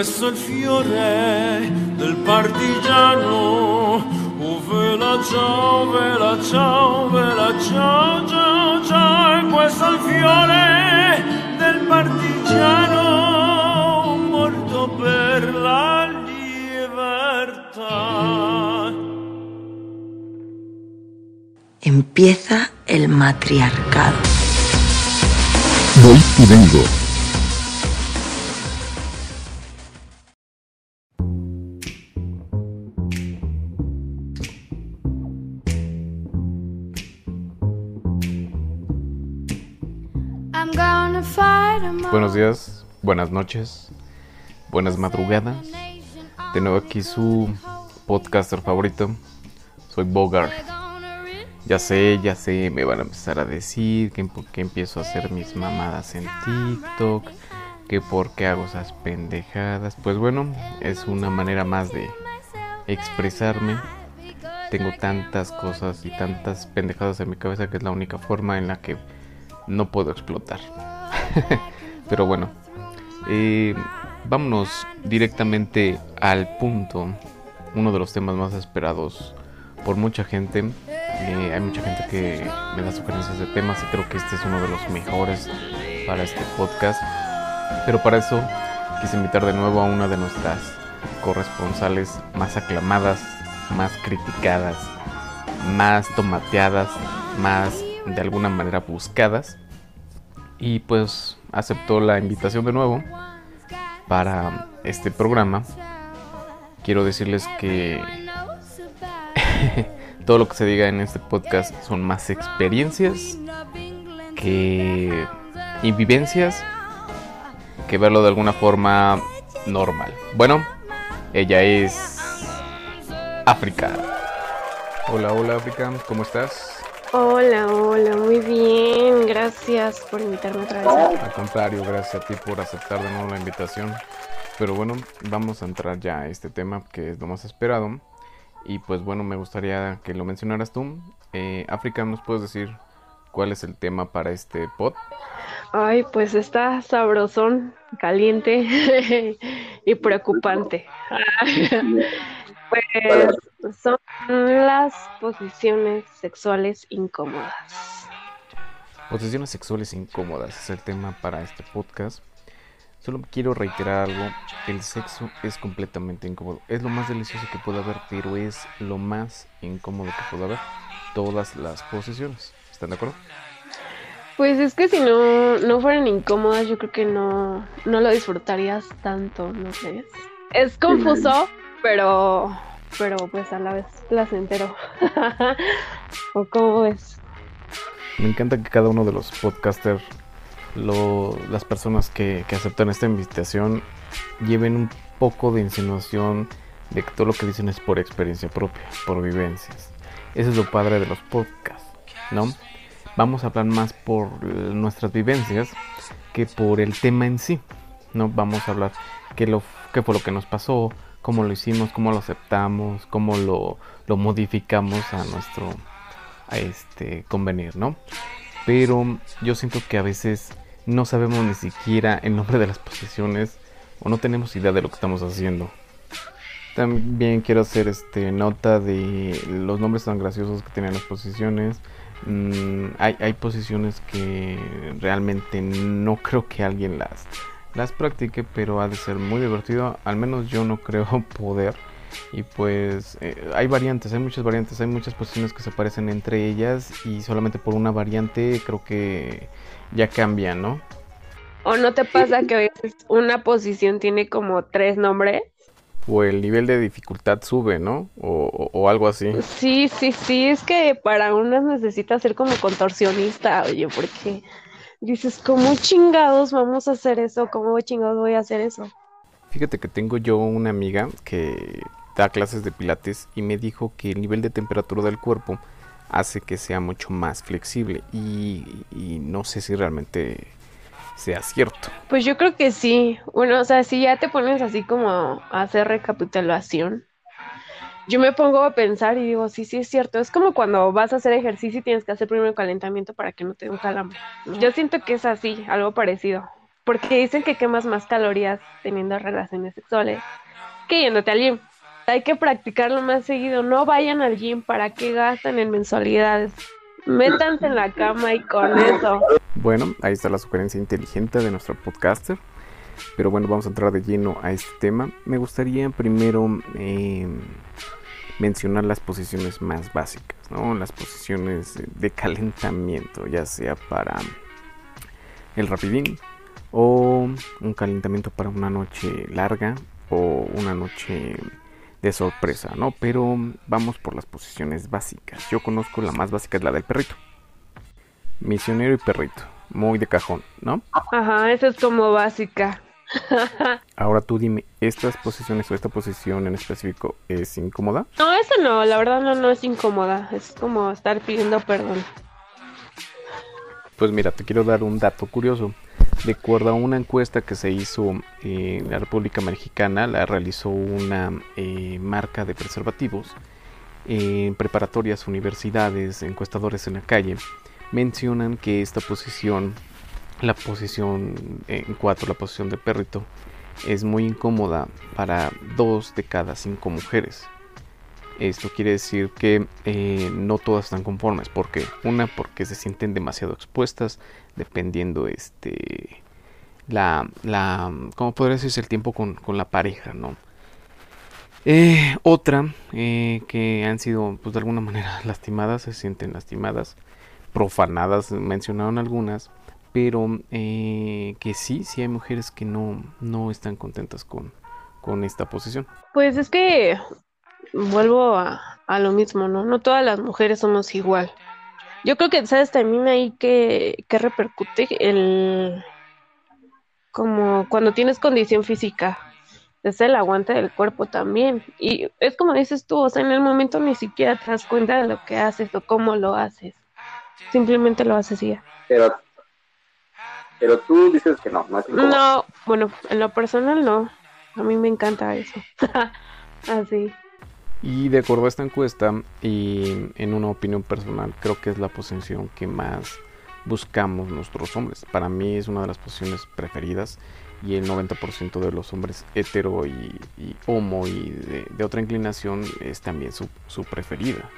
questo è il fiore del partigiano. Oh vela ciao, vela ciao, vela ciao, ciao, ciao. E questo è il fiore del partigiano morto per la libertà. Empieza el matriarcado. Voy y vengo. Buenas noches, buenas madrugadas. De nuevo aquí su podcaster favorito. Soy Bogart. Ya sé, ya sé, me van a empezar a decir que qué empiezo a hacer mis mamadas en TikTok, que por qué hago esas pendejadas. Pues bueno, es una manera más de expresarme. Tengo tantas cosas y tantas pendejadas en mi cabeza que es la única forma en la que no puedo explotar. Pero bueno, eh, vámonos directamente al punto. Uno de los temas más esperados por mucha gente. Eh, hay mucha gente que me da sugerencias de temas y creo que este es uno de los mejores para este podcast. Pero para eso quise invitar de nuevo a una de nuestras corresponsales más aclamadas, más criticadas, más tomateadas, más de alguna manera buscadas. Y pues aceptó la invitación de nuevo para este programa. Quiero decirles que todo lo que se diga en este podcast son más experiencias que y vivencias que verlo de alguna forma normal. Bueno, ella es África. Hola, hola África, ¿cómo estás? Hola, hola, muy bien. Gracias por invitarme otra vez. Al contrario, gracias a ti por aceptar de nuevo la invitación. Pero bueno, vamos a entrar ya a este tema que es lo más esperado. Y pues bueno, me gustaría que lo mencionaras tú. Eh, África, ¿nos puedes decir cuál es el tema para este pod? Ay, pues está sabrosón, caliente y preocupante. Pues son las posiciones sexuales incómodas. Posiciones sexuales incómodas es el tema para este podcast. Solo quiero reiterar algo, el sexo es completamente incómodo. Es lo más delicioso que puede haber, pero es lo más incómodo que puede haber. Todas las posiciones. ¿Están de acuerdo? Pues es que si no, no fueran incómodas, yo creo que no, no lo disfrutarías tanto, ¿no crees? Es confuso, pero, pero pues a la vez placentero. ¿O cómo ves? Me encanta que cada uno de los podcasters, lo- las personas que, que aceptan esta invitación, lleven un poco de insinuación de que todo lo que dicen es por experiencia propia, por vivencias. Eso es lo padre de los podcasts, ¿no? Vamos a hablar más por nuestras vivencias que por el tema en sí, ¿no? Vamos a hablar qué, lo, qué fue lo que nos pasó, cómo lo hicimos, cómo lo aceptamos, cómo lo, lo modificamos a nuestro a este convenir, ¿no? Pero yo siento que a veces no sabemos ni siquiera el nombre de las posiciones o no tenemos idea de lo que estamos haciendo. También quiero hacer este nota de los nombres tan graciosos que tienen las posiciones. Mm, hay, hay posiciones que realmente no creo que alguien las, las practique, pero ha de ser muy divertido. Al menos yo no creo poder. Y pues eh, hay variantes, hay muchas variantes, hay muchas posiciones que se parecen entre ellas y solamente por una variante creo que ya cambian, ¿no? ¿O no te pasa que a veces una posición tiene como tres nombres? O el nivel de dificultad sube, ¿no? O, o- o algo así. Sí, sí, sí, es que para unas necesitas ser como contorsionista, oye, porque dices, ¿cómo chingados vamos a hacer eso? ¿Cómo chingados voy a hacer eso? Fíjate que tengo yo una amiga que da clases de pilates y me dijo que el nivel de temperatura del cuerpo hace que sea mucho más flexible y, y no sé si realmente sea cierto. Pues yo creo que sí. Bueno, o sea, si ya te pones así como a hacer recapitulación, yo me pongo a pensar y digo, sí, sí es cierto. Es como cuando vas a hacer ejercicio y tienes que hacer primero el calentamiento para que no te dé un calambre. Yo siento que es así, algo parecido. porque dicen que quemas más calorías teniendo relaciones sexuales que yéndote al gym. Hay que practicarlo más seguido. No vayan al gym para que gastan en mensualidades. Métanse en la cama y con eso. Bueno, ahí está la sugerencia inteligente de nuestro podcaster. Pero bueno, vamos a entrar de lleno a este tema. Me gustaría primero eh, mencionar las posiciones más básicas, ¿no? Las posiciones de calentamiento, ya sea para el rapidín o un calentamiento para una noche larga o una noche de sorpresa, ¿no? Pero vamos por las posiciones básicas. Yo conozco la más básica es la del perrito. Misionero y perrito, muy de cajón, ¿no? Ajá, esa es como básica. Ahora tú dime, ¿estas posiciones o esta posición en específico es incómoda? No, esa no, la verdad no, no es incómoda, es como estar pidiendo perdón. Pues mira, te quiero dar un dato curioso. De acuerdo a una encuesta que se hizo en la República Mexicana, la realizó una eh, marca de preservativos en preparatorias, universidades, encuestadores en la calle, mencionan que esta posición la posición en cuatro, la posición de perrito, es muy incómoda para dos de cada cinco mujeres. Esto quiere decir que eh, no todas están conformes. porque Una, porque se sienten demasiado expuestas, dependiendo este la, la ¿cómo podría decirse el tiempo con, la pareja, no? Eh, otra, eh, que han sido, pues de alguna manera lastimadas, se sienten lastimadas, profanadas, mencionaron algunas, pero eh, que sí, sí hay mujeres que no, no están contentas con, con esta posición. Pues es que vuelvo a, a, lo mismo, ¿no? No todas las mujeres somos igual. Yo creo que, ¿sabes? También ahí que, que repercute el... como cuando tienes condición física, es el aguante del cuerpo también. Y es como dices tú, o sea, en el momento ni siquiera te das cuenta de lo que haces o cómo lo haces. Simplemente lo haces y ya. Pero pero tú dices que no, no es No, bueno, en lo personal no. A mí me encanta eso. Así. Y de acuerdo a esta encuesta y en una opinión personal, creo que es la posición que más buscamos nuestros hombres. Para mí es una de las posiciones preferidas y el 90% de los hombres hetero y, homo y de, otra inclinación es también su, su preferida.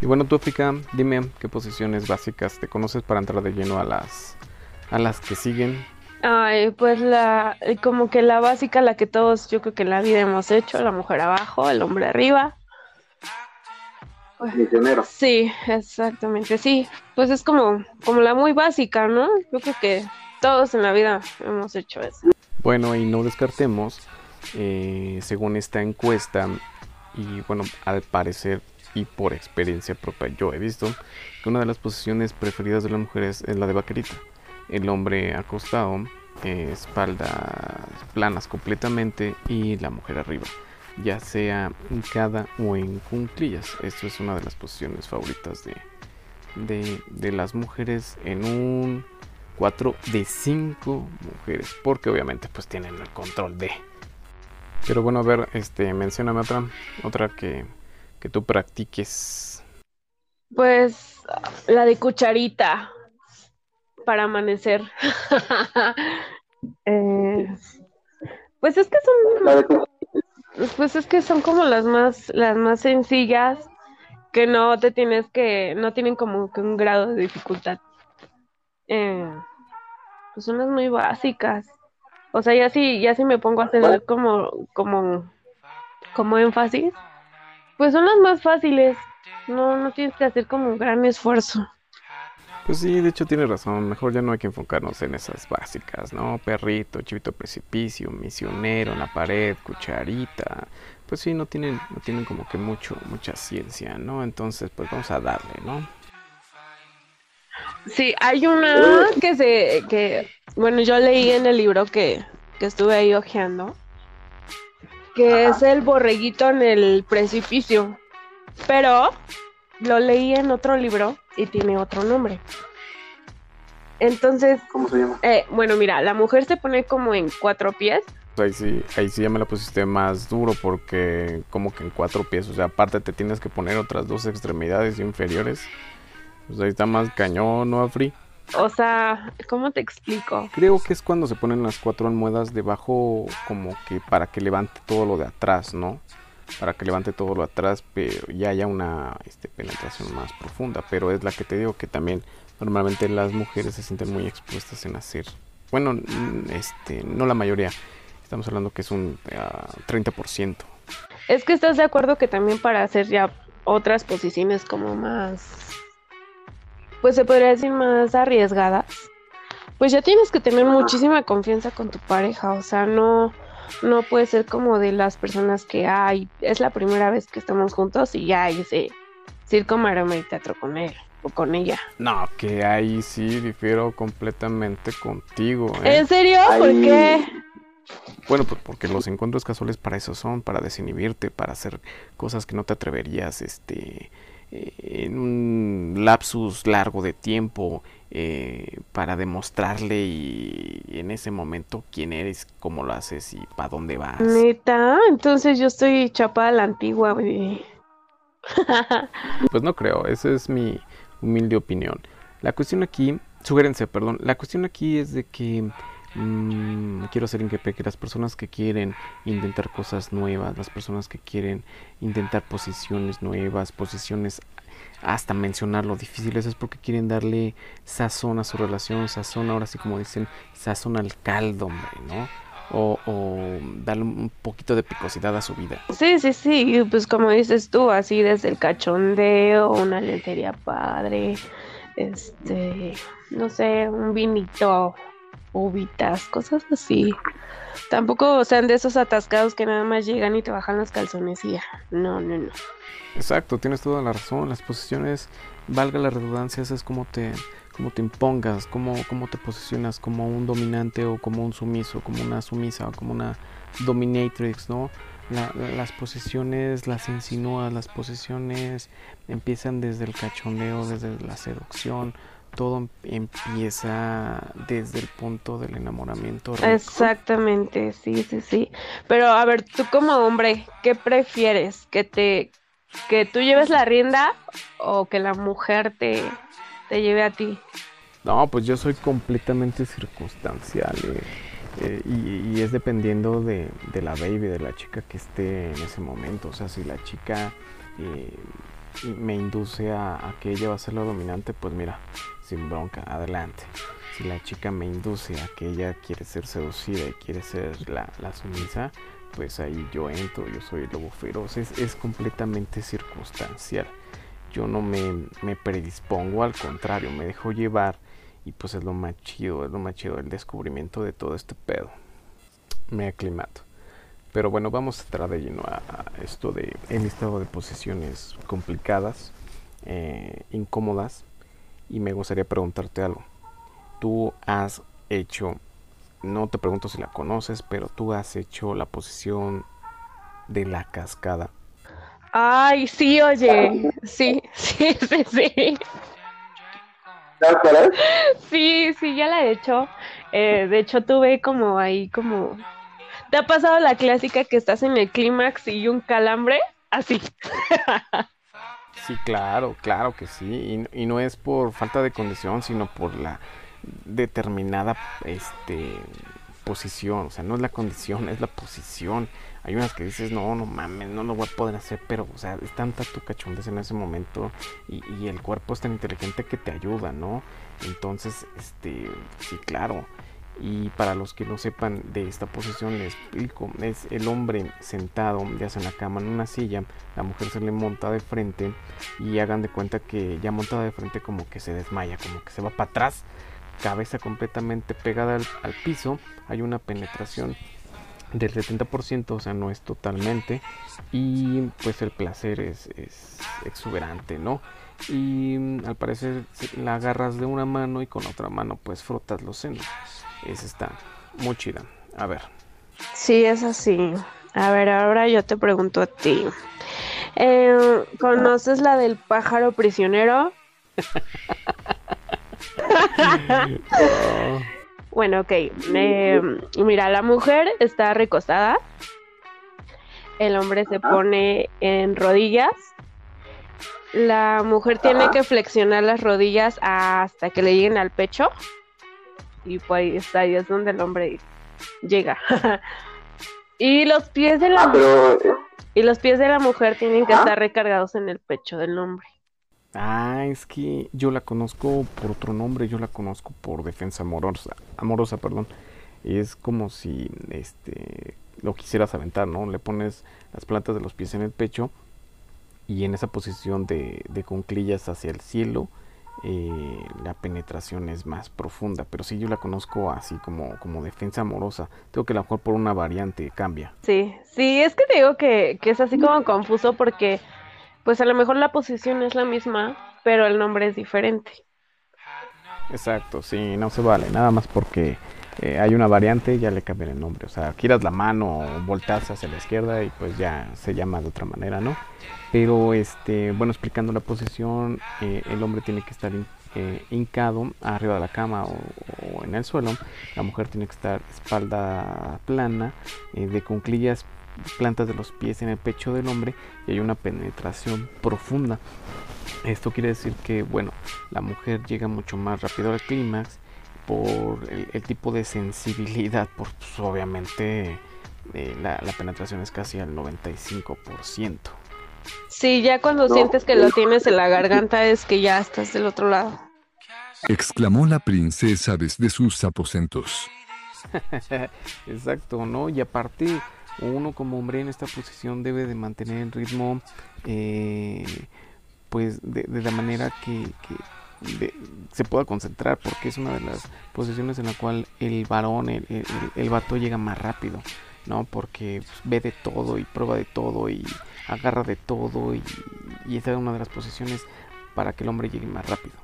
Y bueno, tú África, dime qué posiciones básicas te conoces para entrar de lleno a las a las que siguen? Ay, pues la, como que la básica, la que todos yo creo que en la vida hemos hecho, la mujer abajo, el hombre arriba. Misionero. Sí, exactamente, sí. Pues es como, como la muy básica, ¿no? Yo creo que todos en la vida hemos hecho eso. Bueno, y no descartemos, eh, según esta encuesta, y bueno, al parecer y por experiencia propia yo he visto que una de las posiciones preferidas de las mujeres es la de vaquerita el hombre acostado, eh, espaldas planas completamente y la mujer arriba, ya sea hincada o en cunclillas. Esto es una de las posiciones favoritas de, de, las mujeres en un 4 de 5 mujeres, porque obviamente pues tienen el control de. Pero bueno, a ver, este, mencióname otra, otra que, que tú practiques. Pues la de cucharita para amanecer. Eh, pues es que son pues es que son como las más las más sencillas que no te tienes que no tienen como que un grado de dificultad. Eh, pues son las muy básicas. O sea, ya si ya si me pongo a hacer como como como énfasis, pues son las más fáciles. No no tienes que hacer como un gran esfuerzo. Pues sí, de hecho tiene razón. Mejor ya no hay que enfocarnos en esas básicas, ¿no? Perrito, chivito precipicio, misionero, en la pared, cucharita. Pues sí, no tienen, no tienen como que mucho, mucha ciencia, ¿no? Entonces, pues vamos a darle, ¿no? Sí, hay una que se, que, bueno, yo leí en el libro que, que estuve ahí ojeando, que es el borreguito en el precipicio. Pero lo leí en otro libro y tiene otro nombre. Entonces, ¿cómo se llama? Eh, bueno, mira, la mujer se pone como en cuatro pies. Ahí sí, ahí sí ya me la pusiste más duro porque como que en cuatro pies, o sea, aparte te tienes que poner otras dos extremidades inferiores. Pues ahí está más cañón, ¿no, Afri? O sea, ¿cómo te explico? Creo que es cuando se ponen las cuatro almohadas debajo como que para que levante todo lo de atrás, ¿no? Para que levante todo lo atrás, pero ya haya una este, penetración más profunda. Pero es la que te digo que también normalmente las mujeres se sienten muy expuestas en hacer. Bueno, este, no la mayoría. Estamos hablando que es un 30%. Ah, es que estás de acuerdo que también para hacer ya otras posiciones como más pues se podría decir más arriesgadas, pues ya tienes que tener muchísima confianza con tu pareja, o sea, no, no puede ser como de las personas que, ay, es la primera vez que estamos juntos y ya hice circo, maroma y teatro con él o con ella. No, que ahí sí difiero completamente contigo. ¿eh? ¿En serio? ¿Por qué? Bueno, pues porque los encuentros casuales para eso son, para desinhibirte, para hacer cosas que no te atreverías, este, en un lapsus largo de tiempo eh, para demostrarle y, en ese momento quién eres, cómo lo haces y para dónde vas. Neta, entonces yo estoy chapada a la antigua, pues no creo, esa es mi humilde opinión. La cuestión aquí, sugerencia, perdón, la cuestión aquí es de que Mm, quiero hacer que las personas que quieren intentar cosas nuevas, las personas que quieren intentar posiciones nuevas, posiciones hasta mencionar lo difíciles es porque quieren darle sazón a su relación, sazón, ahora sí como dicen, sazón al caldo, hombre, ¿no? O, o, darle un poquito de picosidad a su vida. Sí, sí, sí, pues como dices tú, así desde el cachondeo, una lentería padre, este, no sé, un vinito uvitas, cosas así. Tampoco sean de esos atascados que nada más llegan y te bajan los calzones y ya. No, no, no. Exacto, tienes toda la razón. Las posiciones, valga la redundancia, es como te, como te impongas, cómo, cómo te posicionas como un dominante o como un sumiso, como una sumisa o como una dominatrix, ¿no? las posiciones las insinúas, las posiciones empiezan desde el cachondeo, desde la seducción, todo empieza desde el punto del enamoramiento. Exactamente, sí, sí, sí. Pero a ver, tú como hombre, ¿qué prefieres? ¿Que te que tú lleves la rienda o que la mujer te, te lleve a ti? No, pues yo soy completamente circunstancial eh, eh, y, es dependiendo de, de, la baby, de la chica que esté en ese momento. O sea, si la chica eh, me induce a, a, que ella va a ser la dominante, pues mira, sin bronca, adelante. Si la chica me induce a que ella quiere ser seducida y quiere ser la, sumisa, pues ahí yo entro, yo soy el lobo feroz. Es, completamente circunstancial. Yo no me, me, predispongo, al contrario, me dejo llevar y pues es lo más chido, es lo más chido el descubrimiento de todo este pedo. Me aclimato. Pero bueno, vamos a entrar de lleno a, esto de listado de posiciones complicadas, eh, incómodas y me gustaría preguntarte algo. Tú has hecho, no te pregunto si la conoces, pero tú has hecho la posición de la cascada. Ay, sí, oye. Sí, sí, sí, sí. Sí, sí, ya la he hecho. Eh, de hecho, tuve como ahí como... ¿Te ha pasado la clásica que estás en el clímax y un calambre? Así. Sí, claro, claro que sí. Y, no es por falta de condición, sino por la determinada este, posición. O sea, no es la condición, es la posición. Hay unas que dices, no, no mames, no lo voy a poder hacer, pero, o sea, es tanta tu cachondez en ese momento y, y el cuerpo es tan inteligente que te ayuda, ¿no? Entonces, este, sí, claro. Y para los que no sepan de esta posición, les explico. Es el hombre sentado, ya sea en la cama, en una silla. La mujer se le monta de frente y hagan de cuenta que ya montada de frente como que se desmaya, como que se va para atrás. Cabeza completamente pegada al, piso. Hay una penetración del 70%, o sea, no es totalmente. Y pues el placer es, es exuberante, ¿no? Y mm, al parecer la agarras de una mano y con otra mano pues frotas los senos. Esa está muy chida. A ver. Sí, es así. A ver, ahora yo te pregunto a ti. Eh, ¿Conoces la del pájaro prisionero? bueno, ok. Eh, mira, la mujer está recostada. El hombre se pone en rodillas la mujer tiene que flexionar las rodillas hasta que le lleguen al pecho. Y pues ahí es donde el hombre llega. y los pies de la Ah, pero eh, y los pies de la mujer tienen que estar recargados en el pecho del hombre. Ah, es que yo la conozco por otro nombre, yo la conozco por defensa amorosa, amorosa, perdón. Es como si este lo quisieras aventar, ¿no? Le pones las plantas de los pies en el pecho y en esa posición de, de cunclillas hacia el cielo, eh, la penetración es más profunda. Pero sí, yo la conozco así como, como defensa amorosa. Tengo que a lo mejor por una variante cambia. Sí, sí, es que te digo que, que es así como confuso porque pues a lo mejor la posición es la misma, pero el nombre es diferente. Exacto, sí, no se vale. Nada más porque eh, hay una variante, ya le cambian el nombre. O sea, giras la mano volteas hacia la izquierda y pues ya se llama de otra manera, ¿no? Pero, este, bueno, explicando la posición, eh, el hombre tiene que estar eh, hincado arriba de la cama o, en el suelo. La mujer tiene que estar espalda plana, de cunclillas, plantas de los pies en el pecho del hombre y hay una penetración profunda. Esto quiere decir que, bueno, la mujer llega mucho más rápido al clímax por el, el tipo de sensibilidad, por pues, obviamente eh, la, la penetración es casi al 95%. Sí, ya cuando No. sientes que lo tienes en la garganta es que ya estás del otro lado. exclamó la princesa desde sus aposentos. Exacto, ¿no? Y aparte, uno como hombre en esta posición debe de mantener el ritmo, eh, pues de, de la manera que, que se pueda concentrar, porque es una de las posiciones en la cual el varón, el- el vato llega más rápido, ¿no? Porque pues, ve de todo y prueba de todo y agarra de todo y, y esa es una de las posiciones para que el hombre llegue más rápido.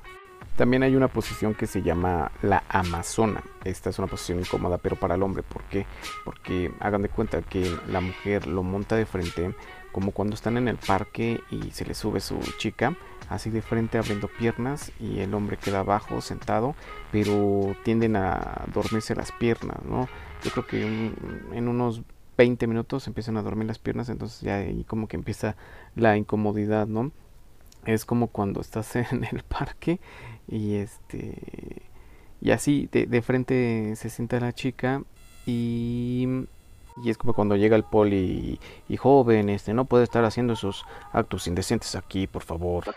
También hay una posición que se llama la amazona. Esta es una posición incómoda, pero para el hombre. ¿Por qué? Porque hagan de cuenta que la mujer lo monta de frente, como cuando están en el parque y se le sube su chica, así de frente abriendo piernas y el hombre queda abajo sentado, pero tienden a dormirse las piernas, ¿no? Yo creo que en unos 20 minutos empiezan a dormir las piernas, entonces ya ahí como que empieza la incomodidad, ¿no? Es como cuando estás en el parque y este y así de, de frente se sienta la chica y, y es como cuando llega el poli y, y joven este no puede estar haciendo esos actos indecentes aquí por favor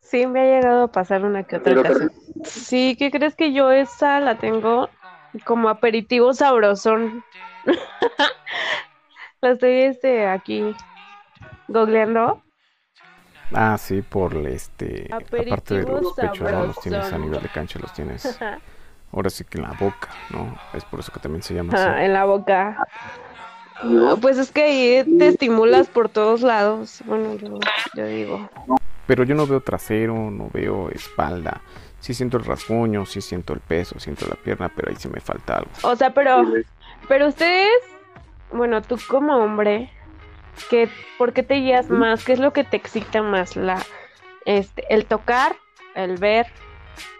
Sí, me ha llegado a pasar una que otra ocasión. Sí, ¿qué crees que yo esa la tengo como aperitivo sabrosón? la estoy este aquí googleando. ah sí por este aparte de Aperitivo los pechos no los tienes a nivel de cancha los tienes ahora sí que en la boca no es por eso que también se llama así Ah, en la boca. Ah, Pues es que ahí te estimulas por todos lados. Bueno, yo, yo digo. Pero yo no veo trasero, no veo espalda. Sí siento el rasguño, sí siento el peso, siento la pierna, pero ahí sí me falta algo. O sea, pero, pero ustedes, bueno, tú como hombre, ¿qué, ¿por qué te guías más? ¿Qué es lo que te excita más? La, este, el tocar, el ver,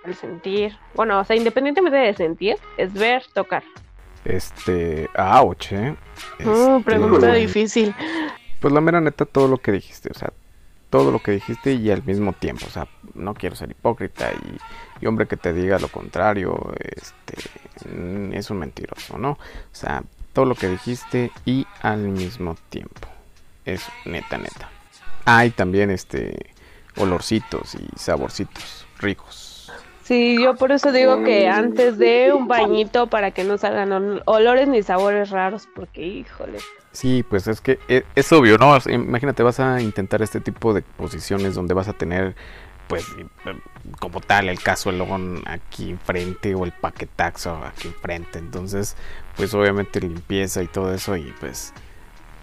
el sentir. Bueno, o sea, independientemente de sentir, es ver, tocar. Este, ouch, ¿eh? Mm, pregunta Este, difícil. Pues la mera neta, todo lo que dijiste, o sea, todo lo que dijiste y al mismo tiempo, o sea, no quiero ser hipócrita y, y hombre que te diga lo contrario, este, mm, es un mentiroso, ¿no? O sea, todo lo que dijiste y al mismo tiempo, es neta, neta. Ah, y también, este, olorcitos y saborcitos ricos. Sí, yo por eso digo que antes de un bañito para que no salgan ol- olores ni sabores raros, porque híjole. Sí, pues es que e- es, obvio, ¿no? Imagínate, vas a intentar este tipo de posiciones donde vas a tener, pues, eh, como tal, el cazuelón aquí enfrente o el paquetaxo aquí enfrente. Entonces, pues, obviamente, limpieza y todo eso y, pues,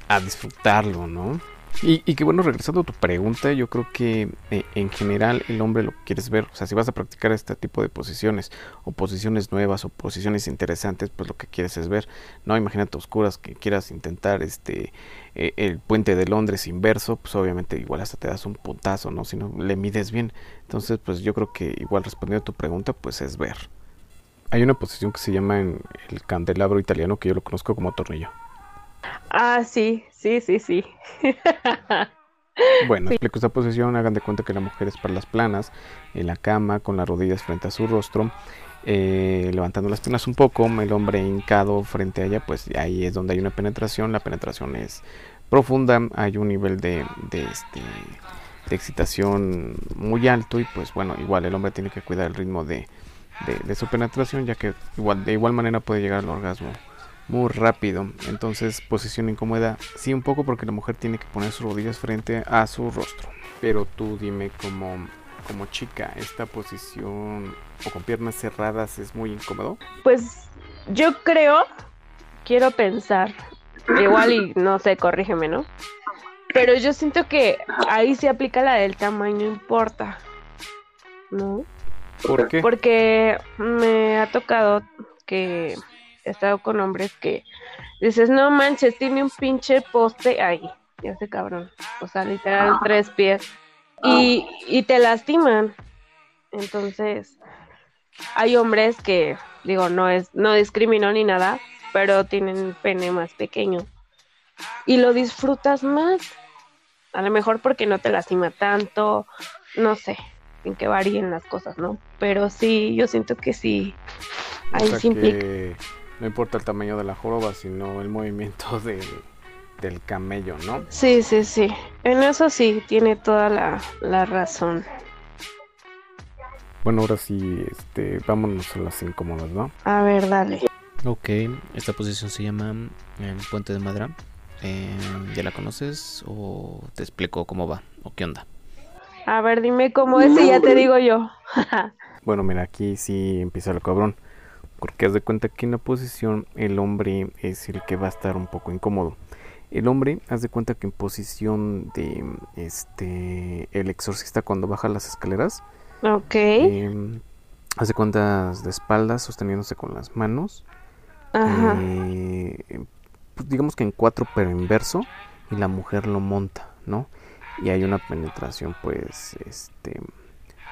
a disfrutarlo, ¿no? Y, que bueno, regresando a tu pregunta, yo creo que eh, en general el hombre lo que quieres ver, o sea, si vas a practicar este tipo de posiciones, o posiciones nuevas, o posiciones interesantes, pues lo que quieres es ver, no imagínate oscuras que quieras intentar este eh, el puente de Londres inverso, pues obviamente igual hasta te das un puntazo, ¿no? Si no le mides bien. Entonces, pues yo creo que igual respondiendo a tu pregunta, pues es ver. Hay una posición que se llama en el candelabro italiano que yo lo conozco como tornillo. Ah, sí, sí, sí, sí. Bueno, explico esta posición. Hagan de cuenta que la mujer es para las planas, en la cama, con las rodillas frente a su rostro, eh, levantando las piernas un poco. El hombre hincado frente a ella, pues ahí es donde hay una penetración. La penetración es profunda, hay un nivel de, de, este, de excitación muy alto y pues bueno, igual el hombre tiene que cuidar el ritmo de, de, su penetración, ya que igual, de igual manera puede llegar al orgasmo muy rápido. Entonces, posición incómoda, sí, un poco porque la mujer tiene que poner sus rodillas frente a su rostro. Pero tú dime como, como chica, ¿esta posición o con piernas cerradas es muy incómodo? Pues yo creo, quiero pensar, igual y no sé, corrígeme, ¿no? Pero yo siento que ahí se aplica la del tamaño importa, ¿no? ¿Por qué? Porque me ha tocado que he estado con hombres que dices, no manches, tiene un pinche poste ahí, ya sé cabrón, o sea, literal tres pies, y, y te lastiman. Entonces, hay hombres que, digo, no es, no discrimino ni nada, pero tienen pene más pequeño. Y lo disfrutas más. A lo mejor porque no te lastima tanto, no sé, en que varíen las cosas, ¿no? Pero sí, yo siento que sí. Ahí sí implica. No importa el tamaño de la joroba, sino el movimiento del camello, ¿no? Sí, sí, sí. En eso sí, tiene toda la, la razón. Bueno, ahora sí, este, vámonos a las incómodas, ¿no? A ver, dale. Ok, esta posición se llama el puente de madera. Eh, ¿Ya la conoces o te explico cómo va o qué onda? A ver, dime cómo es y ya te digo yo. bueno, mira, aquí sí empieza el cabrón. Porque haz de cuenta que en la posición el hombre es el que va a estar un poco incómodo. El hombre, haz de cuenta que en posición de este el exorcista cuando baja las escaleras, Ok. Eh, hace cuentas de espaldas, sosteniéndose con las manos. Ajá. Eh, pues digamos que en cuatro, pero inverso. Y la mujer lo monta, ¿no? Y hay una penetración, pues, este,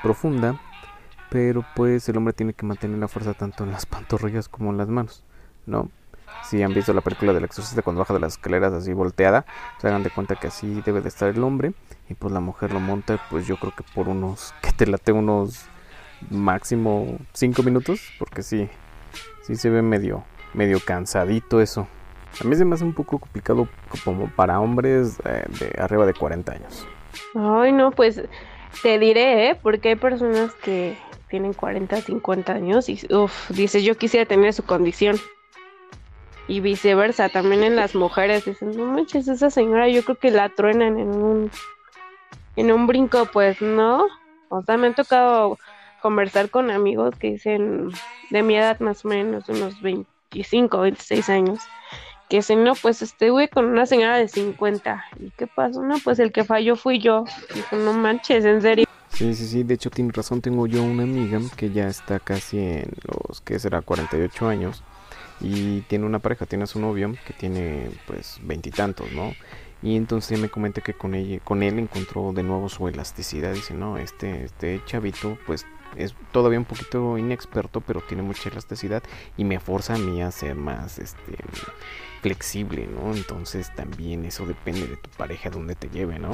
profunda. Pero pues el hombre tiene que mantener la fuerza tanto en las pantorrillas como en las manos, ¿no? Si han visto la película del exorcista cuando baja de las escaleras así volteada, se hagan de cuenta que así debe de estar el hombre y pues la mujer lo monta, pues yo creo que por unos, que te late unos máximo 5 minutos, porque sí, sí se ve medio, medio cansadito eso. A mí se me hace un poco complicado como para hombres eh, de arriba de 40 años. Ay, no, pues te diré, ¿eh? Porque hay personas que tienen 40, 50 años y, uff, dice, yo quisiera tener su condición y viceversa, también en las mujeres dicen, no manches, esa señora yo creo que la truenan en un en un brinco, pues no. O sea, me ha tocado conversar con amigos que dicen de mi edad más o menos, unos 25, 26 años, que dicen, no, pues estuve con una señora de 50. ¿Y qué pasó? No, pues el que falló fui yo. Dijo, no manches, en serio. Sí, sí, sí, de hecho tiene razón, tengo yo una amiga que ya está casi en los, que será 48 años y tiene una pareja, tiene a su novio que tiene pues veintitantos, ¿no? Y entonces me comenta que con ella, con él encontró de nuevo su elasticidad. Dice, no, este, este chavito, pues es todavía un poquito inexperto, pero tiene mucha elasticidad y me forza a mí a ser más este flexible, ¿no? Entonces también eso depende de tu pareja donde te lleve, ¿no?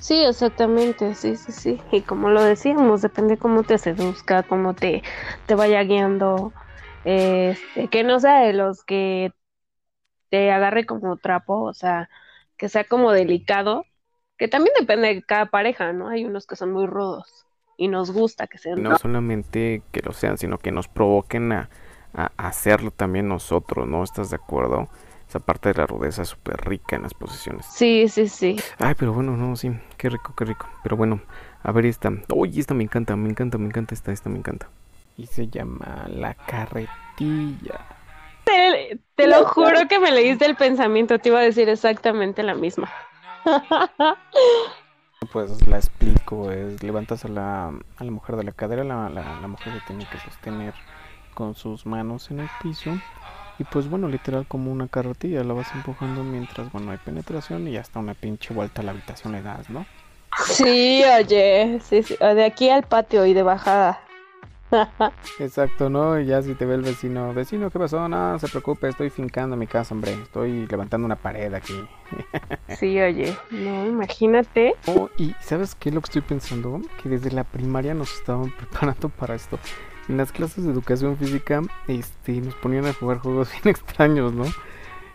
Sí, exactamente, sí, sí, sí. Y como lo decíamos, depende cómo te seduzca, cómo te, te vaya guiando este, que no sea de los que te agarre como trapo, o sea, que sea como delicado, que también depende de cada pareja, ¿no? Hay unos que son muy rudos y nos gusta que sean. No solamente que lo sean, sino que nos provoquen a, a hacerlo también nosotros, ¿no? ¿Estás de acuerdo? Esa parte de la rudeza es súper rica en las posiciones. Sí, sí, sí. Ay, pero bueno, no, sí, qué rico, qué rico. Pero bueno, a ver esta. Uy, esta me encanta, me encanta, me encanta esta, esta me encanta y se llama La Carretilla. Te, te lo juro que me leíste el pensamiento, te iba a decir exactamente la misma. Pues la explico, es levantas a la, a la mujer de la cadera, la, la, la mujer se tiene que sostener con sus manos en el piso y pues bueno, literal como una carretilla, la vas empujando mientras, bueno, hay penetración y hasta una pinche vuelta a la habitación le das, ¿no? Sí, oye, sí, sí, de aquí al patio y de bajada. Exacto, ¿no? Y ya si te ve el vecino, vecino, ¿qué pasó? No, se preocupe, estoy fincando mi casa, hombre. Estoy levantando una pared aquí. sí, oye, no, imagínate. Oh, y ¿sabes qué es lo que estoy pensando? Que desde la primaria nos estaban preparando para esto. En las clases de educación física, este, nos ponían a jugar juegos bien extraños, ¿no?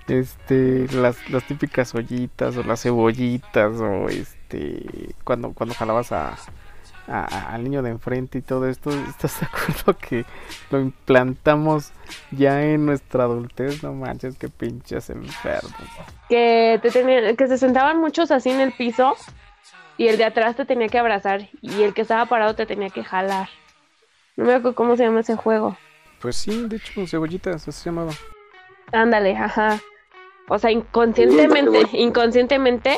Este, las, las típicas ollitas o las cebollitas o este, cuando, cuando jalabas a al niño de enfrente y todo esto, ¿estás de acuerdo que lo implantamos ya en nuestra adultez? No manches, que pinches enfermos. Que, te que se sentaban muchos así en el piso y el de atrás te tenía que abrazar y el que estaba parado te tenía que jalar. No me acuerdo cómo se llama ese juego. Pues sí, de hecho, cebollitas, así se llamaba. Ándale, ajá. O sea, inconscientemente, inconscientemente,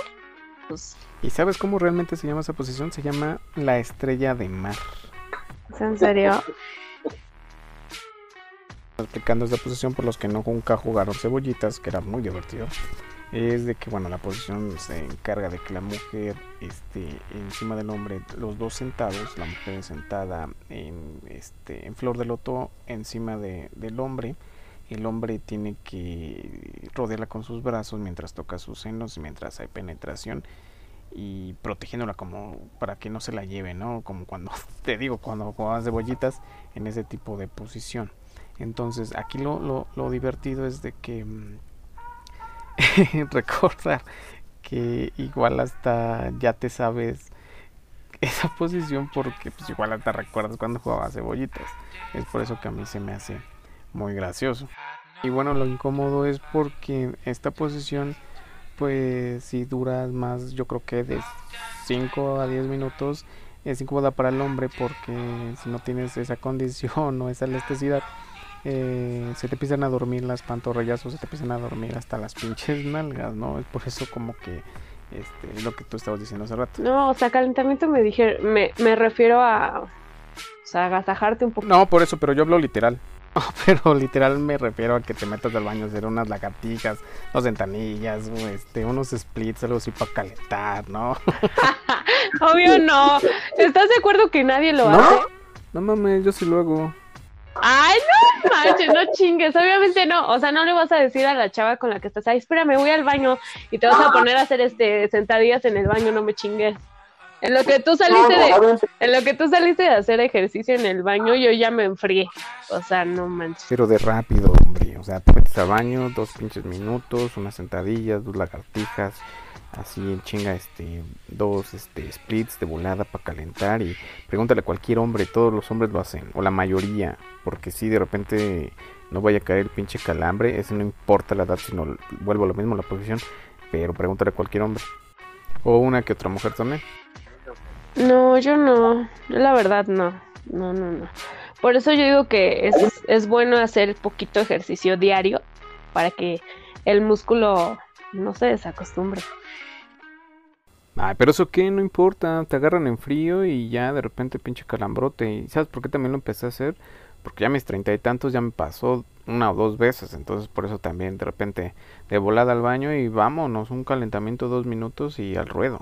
pues ¿Y sabes cómo realmente se llama esa posición? Se llama la estrella de mar. en serio? Explicando esta posición por los que no nunca jugaron cebollitas, que era muy divertido. Es de que bueno, la posición se encarga de que la mujer esté encima del hombre, los dos sentados, la mujer sentada en, este, en flor de loto encima de, del hombre. El hombre tiene que rodearla con sus brazos mientras toca sus senos mientras hay penetración y protegiéndola como para que no se la lleve, ¿no? Como cuando te digo, cuando jugabas de bollitas en ese tipo de posición. Entonces, aquí lo, lo, divertido es de que mm, recordar que igual hasta ya te sabes esa posición porque pues igual hasta recuerdas cuando jugabas cebollitas. Es por eso que a mí se me hace muy gracioso. Y bueno, lo incómodo es porque esta posición pues si duras más, yo creo que de 5 a 10 minutos es incómoda para el hombre porque si no tienes esa condición o esa elasticidad, eh, se te empiezan a dormir las pantorrillas o se te empiezan a dormir hasta las pinches nalgas, ¿no? Es por eso como que este, lo que tú estabas diciendo hace rato. No, o sea, calentamiento me dije, me, me refiero a, o sea, agasajarte un poco. No, por eso, pero yo hablo literal. pero literal me refiero a que te metas al baño a hacer unas lagartijas, dos ventanillas, este, unos splits, algo así para calentar, ¿no? Obvio no. ¿Estás de acuerdo que nadie lo hace? No mames, yo sí lo hago. Ay, no manches, no chingues, obviamente no, o sea, no le vas a decir a la chava con la que estás, ay, espérame, voy al baño y te vas a poner a hacer este sentadillas en el baño, no me chingues. En lo que tú saliste de, en lo que tú saliste de hacer ejercicio en el baño, yo ya me enfrié. O sea, no manches. Pero de rápido, hombre. O sea, te metes al baño, dos pinches minutos, unas sentadillas, dos lagartijas, así en chinga, este, dos este, splits de volada para calentar. Y pregúntale a cualquier hombre, todos los hombres lo hacen, o la mayoría. Porque si de repente no vaya a caer el pinche calambre, eso no importa la edad, sino vuelvo a lo mismo la posición. Pero pregúntale a cualquier hombre. O una que otra mujer también. No, yo no. la verdad no. No, no, no. Por eso yo digo que es, es bueno hacer poquito ejercicio diario para que el músculo no se desacostumbre. Ay, pero eso qué, no importa, te agarran en frío y ya de repente pinche calambrote. ¿Y sabes por qué también lo empecé a hacer? Porque ya mis treinta y tantos ya me pasó una o dos veces, entonces por eso también de repente de volada al baño y vámonos, un calentamiento dos minutos y al ruedo.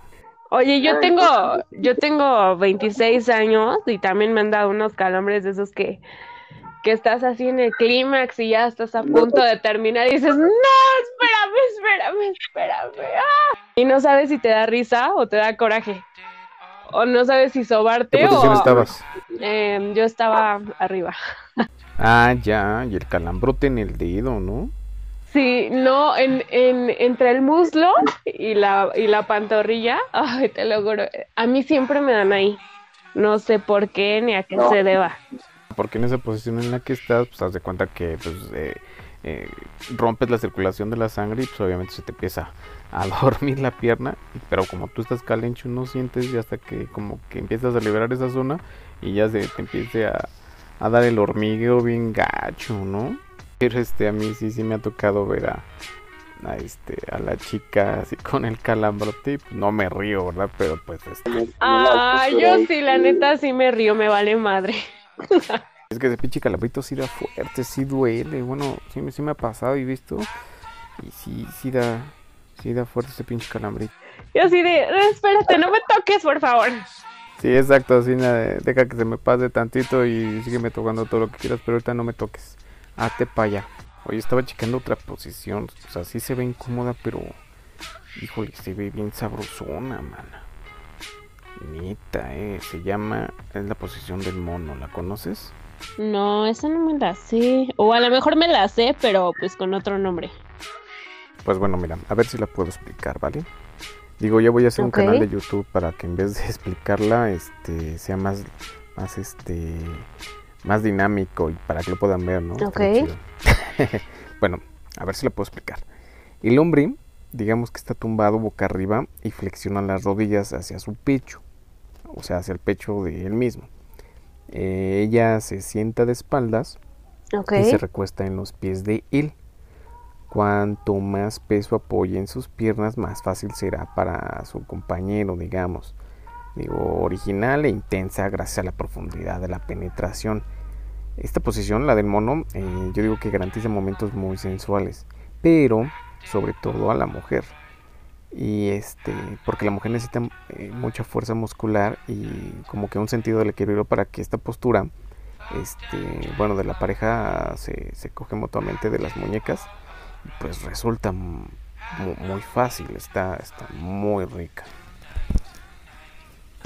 Oye, yo tengo, yo tengo 26 años y también me han dado unos calambres de esos que, que estás así en el clímax y ya estás a punto de terminar y dices, no, espérame, espérame, espérame. ¡ah! Y no sabes si te da risa o te da coraje. O no sabes si sobarte ¿Qué posición estabas? Eh, yo estaba arriba. ah, ya, y el calambrote en el dedo, ¿no? Sí, no, en, en, entre el muslo y la, y la pantorrilla, ay, te lo juro, a mí siempre me dan ahí. No sé por qué ni a qué se deba. Porque en esa posición en la que estás, pues haz de cuenta que pues, eh, eh, rompes la circulación de la sangre y pues obviamente se te empieza a dormir la pierna. Pero como tú estás calencho, no sientes y hasta que como que empiezas a liberar esa zona y ya se te empiece a, a dar el hormigueo bien gacho, ¿no? Pero este, a mí sí, sí me ha tocado ver a, este a la chica así con el calambrote pues no me río verdad pero pues este ah yo sí la neta sí me río me vale madre es que ese pinche calambrito sí da fuerte sí duele bueno sí, sí me ha pasado y visto y sí sí da sí da fuerte ese pinche calambrito yo sí de espérate no me toques por favor Sí, exacto, así deja que se me pase tantito y sígueme tocando todo lo que quieras, pero ahorita no me toques. Ate para allá. Oye, estaba checando otra posición, o sea, sí se ve incómoda, pero híjole, se ve bien sabrosona, mana. Nita, eh, se llama, es la posición del mono, ¿la conoces? No, esa no me la sé. O a lo mejor me la sé, pero pues con otro nombre. Pues bueno, mira, a ver si la puedo explicar, ¿vale? Digo, ya voy a hacer un canal de YouTube para que en vez de explicarla, este, sea más, más, este, más dinámico y para que lo puedan ver, ¿no? Ok. bueno, a ver si lo puedo explicar. El hombre, digamos que está tumbado boca arriba y flexiona las rodillas hacia su pecho, o sea, hacia el pecho de él mismo. Eh, ella se sienta de espaldas y se recuesta en los pies de él. Cuanto más peso apoye en sus piernas, más fácil será para su compañero, digamos. Digo, original e intensa gracias a la profundidad de la penetración. Esta posición, la del mono, eh, yo digo que garantiza momentos muy sensuales, pero sobre todo a la mujer. Y este, porque la mujer necesita eh, mucha fuerza muscular y como que un sentido del equilibrio para que esta postura, este, bueno, de la pareja se, se coge mutuamente de las muñecas pues resulta muy, fácil, está, está muy rica.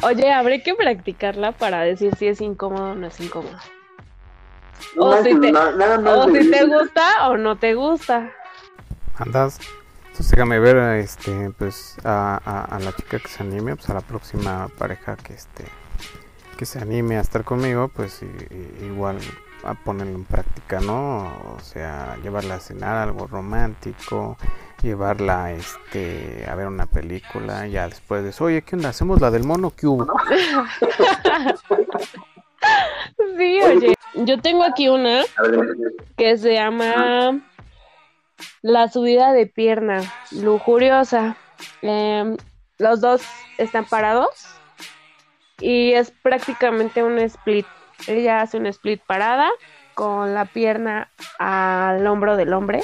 Oye, habré que practicarla para decir si es incómodo o no es incómodo. o si, te, te gusta o no te gusta. Andas. Entonces déjame ver este, pues, a, a, la chica que se anime, pues a la próxima pareja que este que se anime a estar conmigo, pues igual a ponerlo en práctica, ¿no? O sea, llevarla a cenar algo romántico, llevarla este, a ver una película, ya después de eso, oye, ¿qué onda? ¿Hacemos la del mono? ¿Qué hubo? sí, oye, yo tengo aquí una que se llama La subida de pierna, lujuriosa. Em, los dos están parados y es prácticamente un split ella hace un split parada con la pierna al hombro del hombre.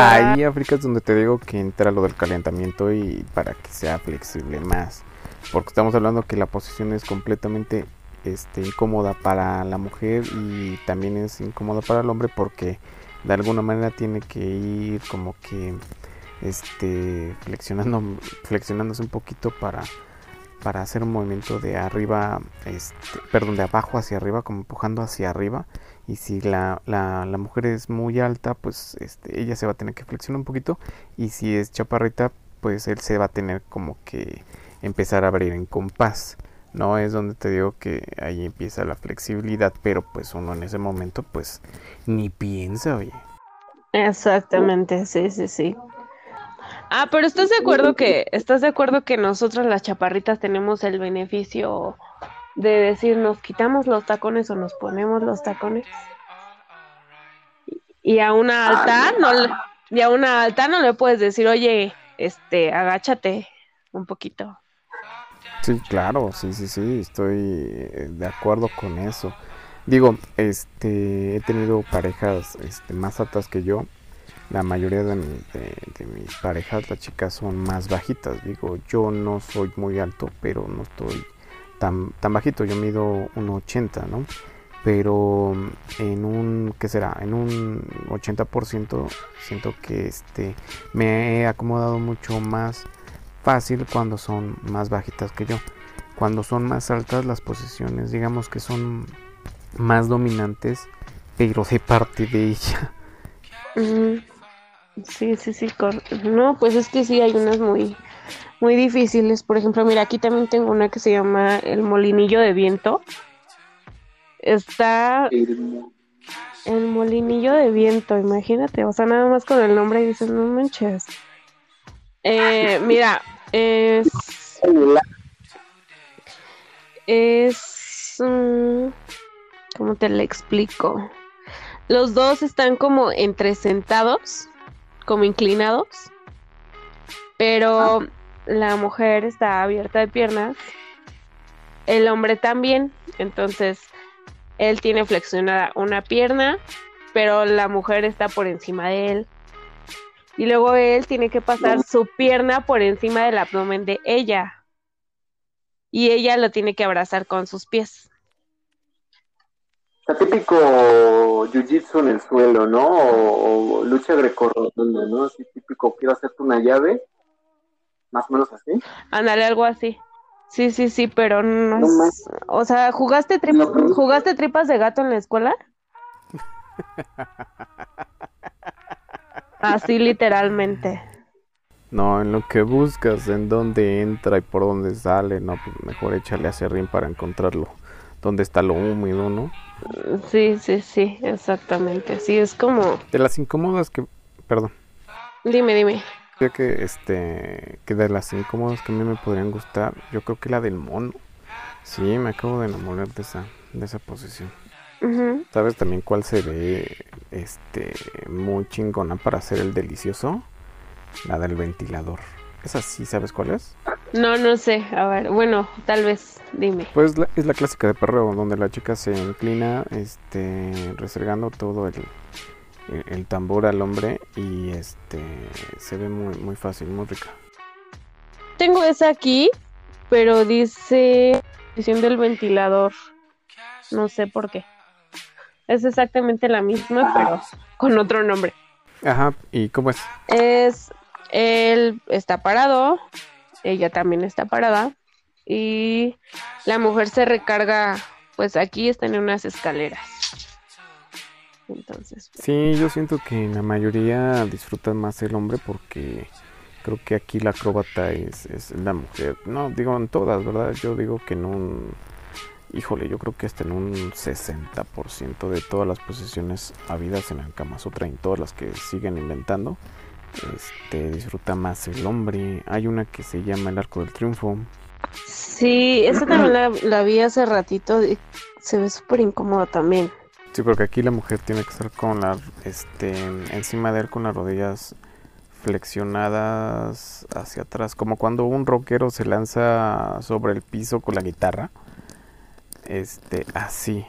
Ahí, África, es donde te digo que entra lo del calentamiento y para que sea flexible más. Porque estamos hablando que la posición es completamente este, incómoda para la mujer y también es incómoda para el hombre porque de alguna manera tiene que ir como que este flexionando flexionándose un poquito para para hacer un movimiento de arriba, este, perdón, de abajo hacia arriba, como empujando hacia arriba. Y si la, la, la, mujer es muy alta, pues este, ella se va a tener que flexionar un poquito. Y si es chaparrita, pues él se va a tener como que empezar a abrir en compás. No es donde te digo que ahí empieza la flexibilidad, pero pues uno en ese momento pues ni piensa, oye. Exactamente, sí, sí, sí. Ah, pero ¿estás de acuerdo que estás de acuerdo que nosotros las chaparritas tenemos el beneficio de decir nos quitamos los tacones o nos ponemos los tacones? Y a una alta no le, y a una alta no le puedes decir, "Oye, este, agáchate un poquito." Sí, claro, sí, sí, sí, estoy eh, de acuerdo con eso. Digo, este, he tenido parejas este, más altas que yo la mayoría de, mis parejas, las chicas son más bajitas. Digo, yo no soy muy alto, pero no estoy tan, tan bajito. Yo mido 1,80, ¿no? Pero en un, ¿qué será? En un 80% siento que este, me he acomodado mucho más fácil cuando son más bajitas que yo. Cuando son más altas las posiciones, digamos que son más dominantes, pero de parte de ella. Sí, sí, sí. No, pues es que sí, hay unas muy, muy difíciles. Por ejemplo, mira, aquí también tengo una que se llama el molinillo de viento. Está el molinillo de viento, imagínate. O sea, nada más con el nombre y dices, no manches. Eh, mira, es. Es. Mm, ¿Cómo te lo explico? Los dos están como entre sentados como inclinados, pero la mujer está abierta de piernas, el hombre también, entonces él tiene flexionada una pierna, pero la mujer está por encima de él. Y luego él tiene que pasar su pierna por encima del abdomen de ella. y ella lo tiene que abrazar con sus pies. O sea, típico jiu-jitsu en el suelo, ¿no? O, lucha grecorromana, ¿no? Así típico, quiero hacerte una llave, más o menos así. Ándale, algo así. Sí, sí, sí, pero no, No es- más. O sea, ¿jugaste, tri- No, pero- ¿jugaste tripas de gato en la escuela? Así literalmente. No, en lo que buscas, en dónde entra y por dónde sale, no, pues mejor échale a serrín para encontrarlo. ¿Dónde está lo húmedo, no? Sí, sí, sí, exactamente. Sí, es como... De las incómodas que, perdón, Dime, dime. ya que este, que de las incómodas que a mí me podrían gustar, yo creo que la del mono. Sí, me acabo de enamorar de esa, de esa posición. ¿Sabes también cuál se ve, este, muy chingona para hacer el delicioso? La del ventilador. Esa sí, ¿sabes cuál es? No, no sé. A ver, bueno, tal vez. Dime. Pues la- es la clásica de perreo, donde la chica se inclina, este, resergando todo el, el, el tambor al hombre y este, se ve muy, muy fácil, muy rica. Tengo esa aquí, pero dice posición del ventilador. No sé por qué. Es exactamente la misma, pero con otro nombre. Ajá, ¿y cómo es? Es él está parado, ella también está parada y la mujer se recarga, pues aquí están en unas escaleras. Entonces, Sí, yo siento que en la mayoría disfrutan más el hombre porque creo que aquí la acróbata es, es la mujer. No, digo en todas, ¿verdad? Yo digo que un... Híjole, yo creo que hasta en un 60% de todas las posiciones habidas en el Kama Sutra y en todas las que siguen inventando, este, disfruta más el hombre. Hay una que se llama el Arco del Triunfo. sí, esa también la, la vi hace ratito y se ve súper incómoda también. Sí, porque aquí la mujer tiene que estar con la, este, encima de él con las rodillas flexionadas hacia atrás, como cuando un rockero se lanza sobre el piso con la guitarra. Este, así.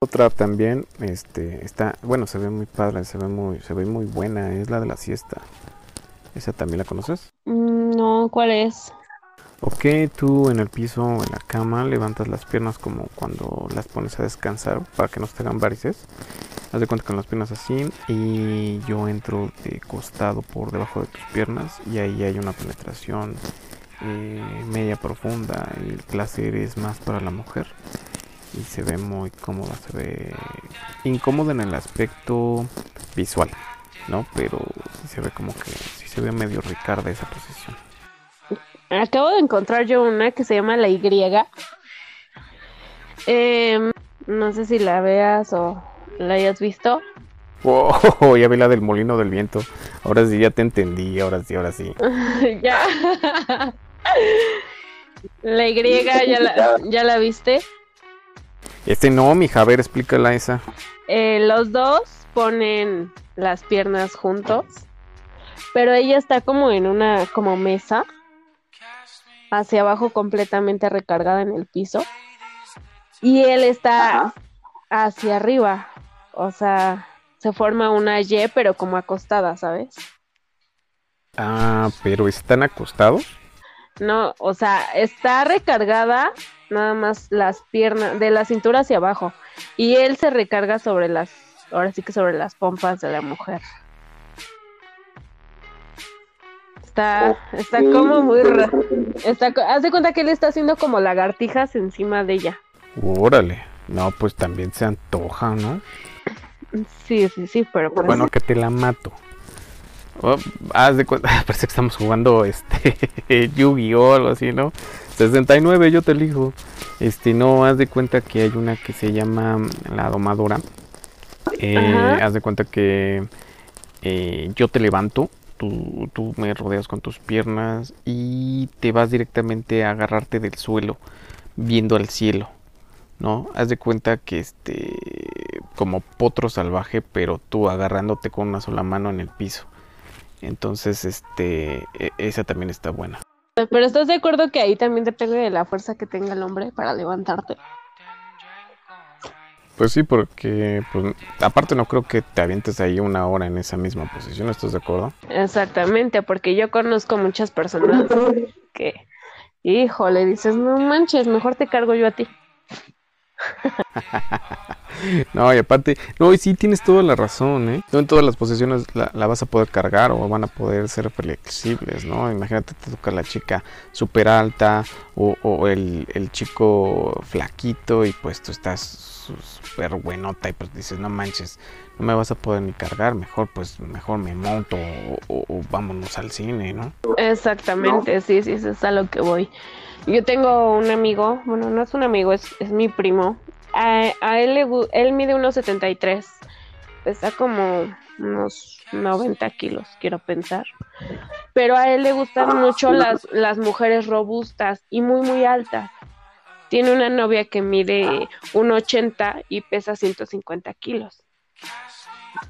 Otra también, este, está, bueno, se ve muy padre, se ve muy, se ve muy buena, es la de la siesta. ¿Esa también la conoces? Mm, No, ¿cuál es? Ok, tú en el piso o en la cama levantas las piernas como cuando las pones a descansar para que no te hagan varices. Haz de cuenta con las piernas así y yo entro de costado por debajo de tus piernas y ahí hay una penetración eh, media profunda y el placer es más para la mujer y se ve muy cómoda, se ve incómoda en el aspecto visual, ¿no? Pero se ve como que sí se ve medio ricarda esa posición. Acabo de encontrar yo una que se llama la Y. Em, no sé si la veas o la hayas visto. Oh, ya vi la del molino del viento. Ahora sí ya te entendí, ahora sí, ahora sí. ya. la Y ya la, ya la viste. Este no, mija, a ver, explícala esa. Eh, los dos ponen las piernas juntos, pero ella está como en una como mesa hacia abajo completamente recargada en el piso y él está Ajá. hacia arriba, o sea, se forma una Y pero como acostada, ¿sabes? Ah, pero están acostados. No, o sea, está recargada nada más las piernas de la cintura hacia abajo y él se recarga sobre las, ahora sí que sobre las pompas de la mujer. Está, está como muy ra- está, haz de cuenta que él está haciendo como lagartijas encima de ella. Órale. No, pues también se antoja, ¿no? Sí, sí, sí, pero pues, Bueno, que te la mato. Oh, haz de cuenta, parece que estamos jugando este Yu-Gi-Oh o algo así, ¿no? 69, yo te elijo. Este, no, haz de cuenta que hay una que se llama la domadora. Eh, haz de cuenta que eh, yo te levanto, tú, tú me rodeas con tus piernas y te vas directamente a agarrarte del suelo, viendo al cielo, ¿no? Haz de cuenta que este, como potro salvaje, pero tú agarrándote con una sola mano en el piso. Entonces, este, e- esa también está buena. pero estás de acuerdo que ahí también depende de la fuerza que tenga el hombre para levantarte. Pues sí, porque pues, aparte no creo que te avientes ahí una hora en esa misma posición, ¿estás de acuerdo? Exactamente, porque yo conozco muchas personas que híjole, dices, no manches, mejor te cargo yo a ti. no, y aparte, no, y sí tienes toda la razón, ¿eh? No en todas las posiciones la, vas a poder cargar o van a poder ser flexibles, ¿no? Imagínate, te toca la chica súper alta o, el, el, chico flaquito y pues tú estás súper buenota y pues dices, no manches, no me vas a poder ni cargar, mejor pues mejor me monto o, vámonos al cine, ¿no? Exactamente, sí, sí, eso es a lo que voy. Yo tengo un amigo, bueno, no es un amigo, es, es mi primo, a, él, le, él mide unos 73, pesa como unos 90 kilos, quiero pensar. Pero a él le gustan mucho las, las mujeres robustas y muy, muy altas. Tiene una novia que mide 1,80 y pesa 150 kilos.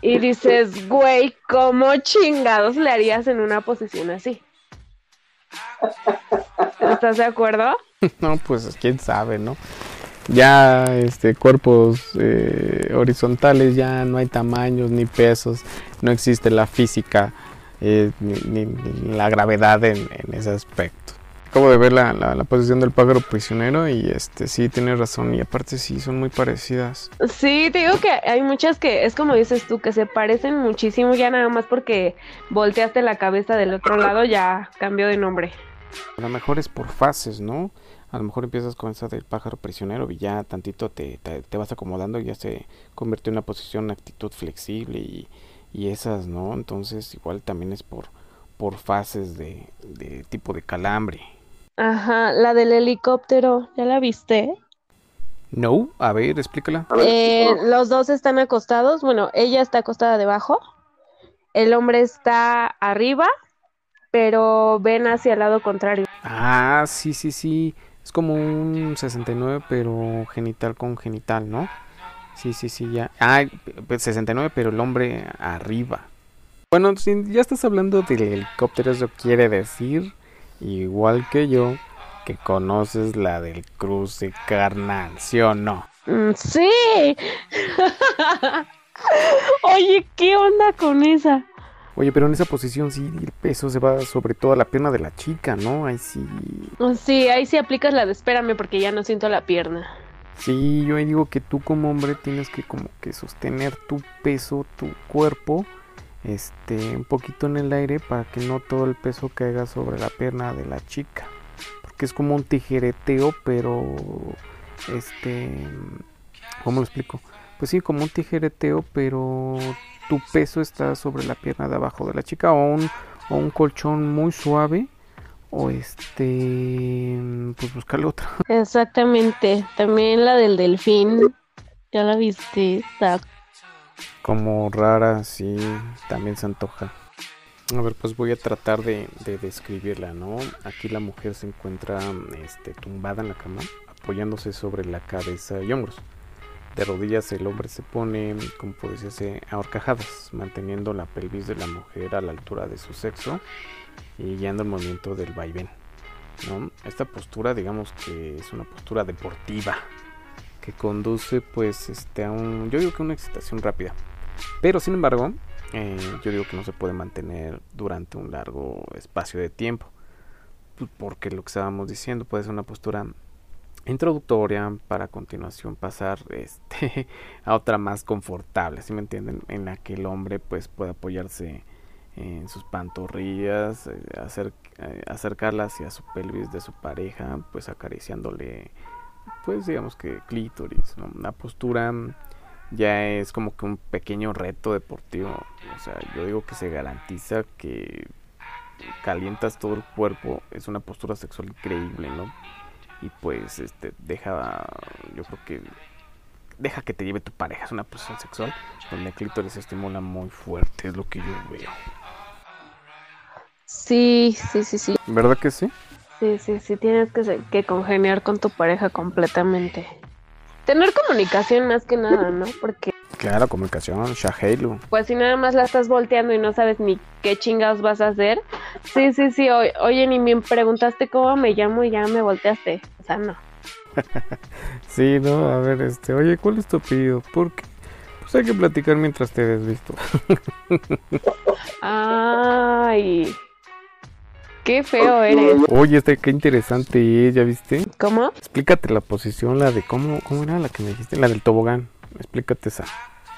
Y dices, güey, ¿cómo chingados le harías en una posición así? ¿Estás de acuerdo? No, pues quién sabe, ¿no? ya este cuerpos eh, horizontales ya no hay tamaños ni pesos no existe la física eh, ni, la gravedad en, ese aspecto acabo de ver la, la, posición del pájaro prisionero y este sí tiene razón y aparte sí son muy parecidas sí te digo que hay muchas que es como dices tú que se parecen muchísimo ya nada más porque volteaste la cabeza del otro lado ya cambió de nombre a lo mejor es por fases no a lo mejor empiezas con esa del pájaro prisionero y ya tantito te, te, vas acomodando y ya se convierte en una posición, una actitud flexible y, y, esas, ¿no? Entonces igual también es por, por fases de, de tipo de calambre. Ajá, la del helicóptero, ¿ya la viste? No, a ver, explícala. Eh, los dos están acostados, bueno, ella está acostada debajo, el hombre está arriba, pero ven hacia el lado contrario. Ah, sí, sí, sí. Es como un 69, pero genital con genital, ¿no? Sí, sí, sí, ya. Ah, 69, pero el hombre arriba. Bueno, si ya estás hablando del helicóptero, eso quiere decir, igual que yo, que conoces la del cruce carnal, ¿sí o no? Mm, sí. Oye, ¿qué onda con esa? Oye, pero en esa posición sí el peso se va sobre toda la pierna de la chica, ¿no? Ahí sí. Sí, ahí sí aplicas la de espérame porque ya no siento la pierna. Sí, yo ahí digo que tú como hombre tienes que como que sostener tu peso, tu cuerpo, este, un poquito en el aire para que no todo el peso caiga sobre la pierna de la chica. Porque es como un tijereteo, pero, este, ¿cómo lo explico? Pues sí, como un tijereteo, pero tu peso está sobre la pierna de abajo de la chica o un, o un colchón muy suave o este pues buscarle otra exactamente también la del delfín ya la viste está como rara sí también se antoja a ver pues voy a tratar de, de describirla no aquí la mujer se encuentra este tumbada en la cama apoyándose sobre la cabeza y hombros de rodillas el hombre se pone, como puede decirse, ahorcajadas, manteniendo la pelvis de la mujer a la altura de su sexo y guiando el movimiento del vaivén. ¿no? Esta postura, digamos que es una postura deportiva que conduce, pues, este, a un, yo digo que una excitación rápida. Pero, sin embargo, eh, yo digo que no se puede mantener durante un largo espacio de tiempo. Pues, porque lo que estábamos diciendo puede ser una postura introductoria para a continuación pasar este a otra más confortable, si me entienden? En la que el hombre pues puede apoyarse en sus pantorrillas, eh, eh, acercarla hacia su pelvis de su pareja, pues acariciándole pues digamos que clítoris, ¿no? Una postura ya es como que un pequeño reto deportivo, o sea, yo digo que se garantiza que calientas todo el cuerpo, es una postura sexual increíble, ¿no? y pues este deja yo creo que deja que te lleve tu pareja. Es una posición sexual donde el clítoris se estimula muy fuerte es lo que yo veo. Sí sí sí sí. Verdad que sí sí sí sí tienes que, que congeniar con tu pareja completamente tener comunicación más que nada no porque Claro, comunicación, Shaheilu. Pues si nada más la estás volteando y no sabes ni qué chingados vas a hacer. Sí, sí, sí. Oye, ni me preguntaste cómo me llamo y ya me volteaste. O sea, no. sí, no, a ver, este, oye, ¿cuál es tu apellido? Porque pues hay que platicar mientras te visto. Ay. Qué feo eres. Oye, este, qué interesante, ¿eh? ¿ya viste? ¿Cómo? Explícate la posición, la de cómo, cómo era la que me dijiste, la del tobogán. Explícate esa.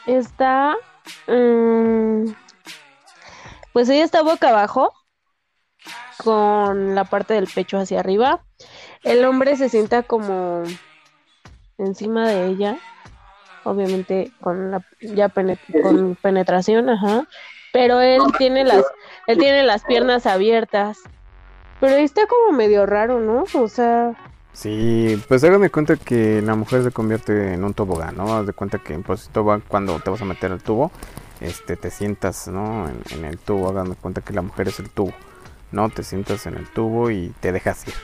Está. mm, pues ella está boca abajo, con la parte del pecho hacia arriba. El hombre se sienta como encima de ella, obviamente con la ya con penetración, ajá. Pero él tiene las, él tiene las piernas abiertas. Pero ahí está como medio raro, ¿no? O sea, Sí, pues hagan de cuenta que la mujer se convierte en un tobogán, ¿no? Haz de cuenta que pues tobogán cuando te vas a meter al tubo, este, te sientas, ¿no? En, en el tubo, hagan de cuenta que la mujer es el tubo, ¿no? Te sientas en el tubo y te dejas ir,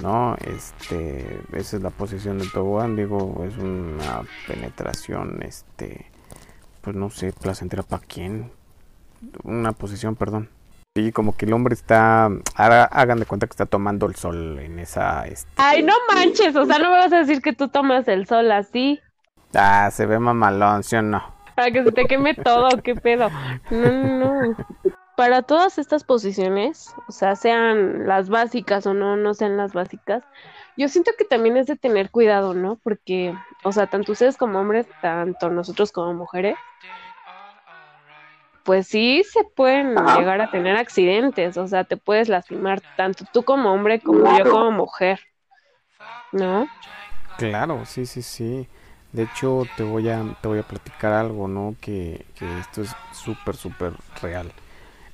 ¿no? Este, esa es la posición del tobogán, digo, es una penetración, este, pues no sé, placentera para quién, una posición, perdón. Sí, como que el hombre está, haga- hagan de cuenta que está tomando el sol en esa, este, ay, no manches, o sea, no me vas a decir que tú tomas el sol así. Ah, se ve mamalón, ¿sí o no? Para que se te queme todo, qué pedo. No, no, no. Para todas estas posiciones, o sea, sean las básicas o no, no sean las básicas, yo siento que también es de tener cuidado, ¿no? Porque, o sea, tanto ustedes como hombres, tanto nosotros como mujeres, pues sí se pueden Ajá. llegar a tener accidentes, o sea, te puedes lastimar tanto tú como hombre como yo como mujer, ¿no? Claro, sí, sí, sí. De hecho, te voy a, te voy a platicar algo, ¿no? Que, que esto es súper, súper real.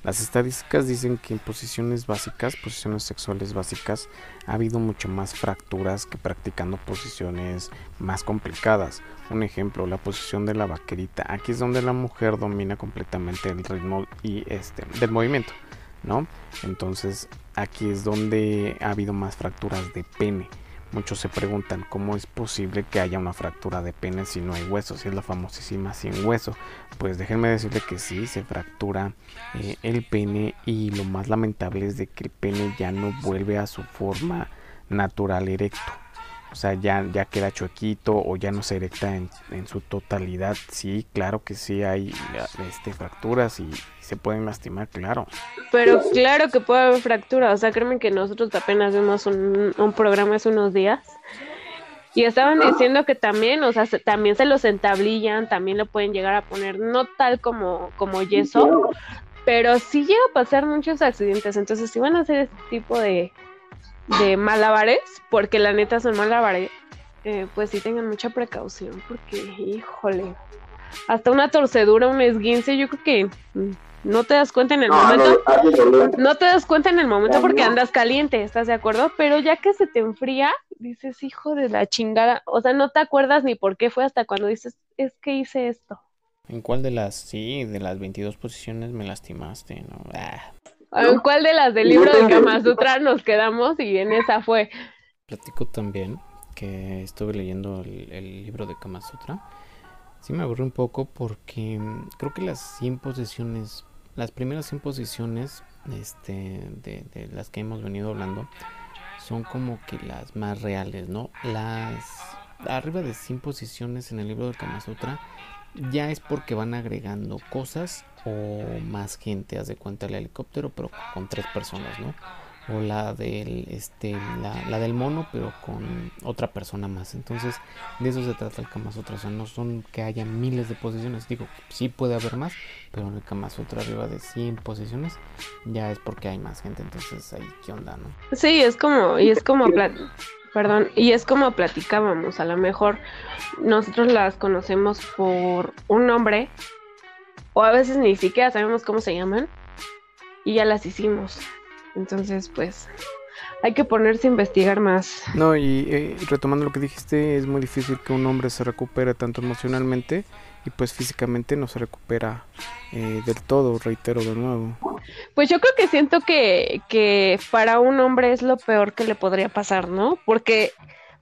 Las estadísticas dicen que en posiciones básicas, posiciones sexuales básicas, ha habido mucho más fracturas que practicando posiciones más complicadas. Un ejemplo, la posición de la vaquerita. Aquí es donde la mujer domina completamente el ritmo y este del movimiento, ¿no? Entonces, aquí es donde ha habido más fracturas de pene. Muchos se preguntan cómo es posible que haya una fractura de pene si no hay hueso, si es la famosísima sin hueso. Pues déjenme decirle que sí, se fractura eh, el pene y lo más lamentable es de que el pene ya no vuelve a su forma natural erecto. O sea, ya, ya queda chuequito o ya no se erecta en, en su totalidad. Sí, claro que sí hay este, fracturas y se pueden lastimar, claro. Pero claro que puede haber fractura, o sea, créeme que nosotros apenas vimos un, un programa hace unos días y estaban diciendo que también, o sea, se- también se los entablillan, también lo pueden llegar a poner, no tal como, como yeso, pero sí llega a pasar muchos accidentes, entonces si van a hacer este tipo de, de malabares, porque la neta son malabares, eh, pues sí tengan mucha precaución, porque híjole, hasta una torcedura, un esguince, yo creo que mm, no te das cuenta en el No, momento. no. No te das cuenta en el momento No, porque no. andas caliente, ¿estás de acuerdo? Pero ya que se te enfría, dices, hijo de la chingada. O sea, no te acuerdas ni por qué fue hasta cuando dices, es que hice esto. ¿En cuál de las, sí, de las 22 posiciones me lastimaste, no? Ah, ¿En cuál de las del libro de Kama Sutra nos quedamos? Y en esa fue. platico también que estuve leyendo el, el libro de Kama Sutra. Sí me aburrí un poco porque mm, creo que las 100 posiciones, las primeras 100 posiciones este, de, de las que hemos venido hablando, son como que las más reales, ¿no? Las arriba de 100 posiciones en el libro del Kama Sutra ya es porque van agregando cosas o más gente, haz de cuenta el helicóptero, pero con tres personas, ¿no? O la del, este, la, la del mono, pero con otra persona más. Entonces, de eso se trata el Kama Sutra. O sea, no son que haya miles de posiciones. Digo, sí puede haber más, pero en el Kama Sutra arriba de 100 posiciones ya es porque hay más gente. Entonces, ahí, ¿qué onda, no? Sí, es como, y es como, perdón, y es como platicábamos. A lo mejor nosotros las conocemos por un nombre, o a veces ni siquiera sabemos cómo se llaman, y ya las hicimos. Entonces, pues, hay que ponerse a investigar más. No, y eh, retomando lo que dijiste, es muy difícil que un hombre se recupere tanto emocionalmente y pues físicamente no se recupera eh, del todo, reitero de nuevo. Pues yo creo que siento que, que para un hombre es lo peor que le podría pasar, ¿no? Porque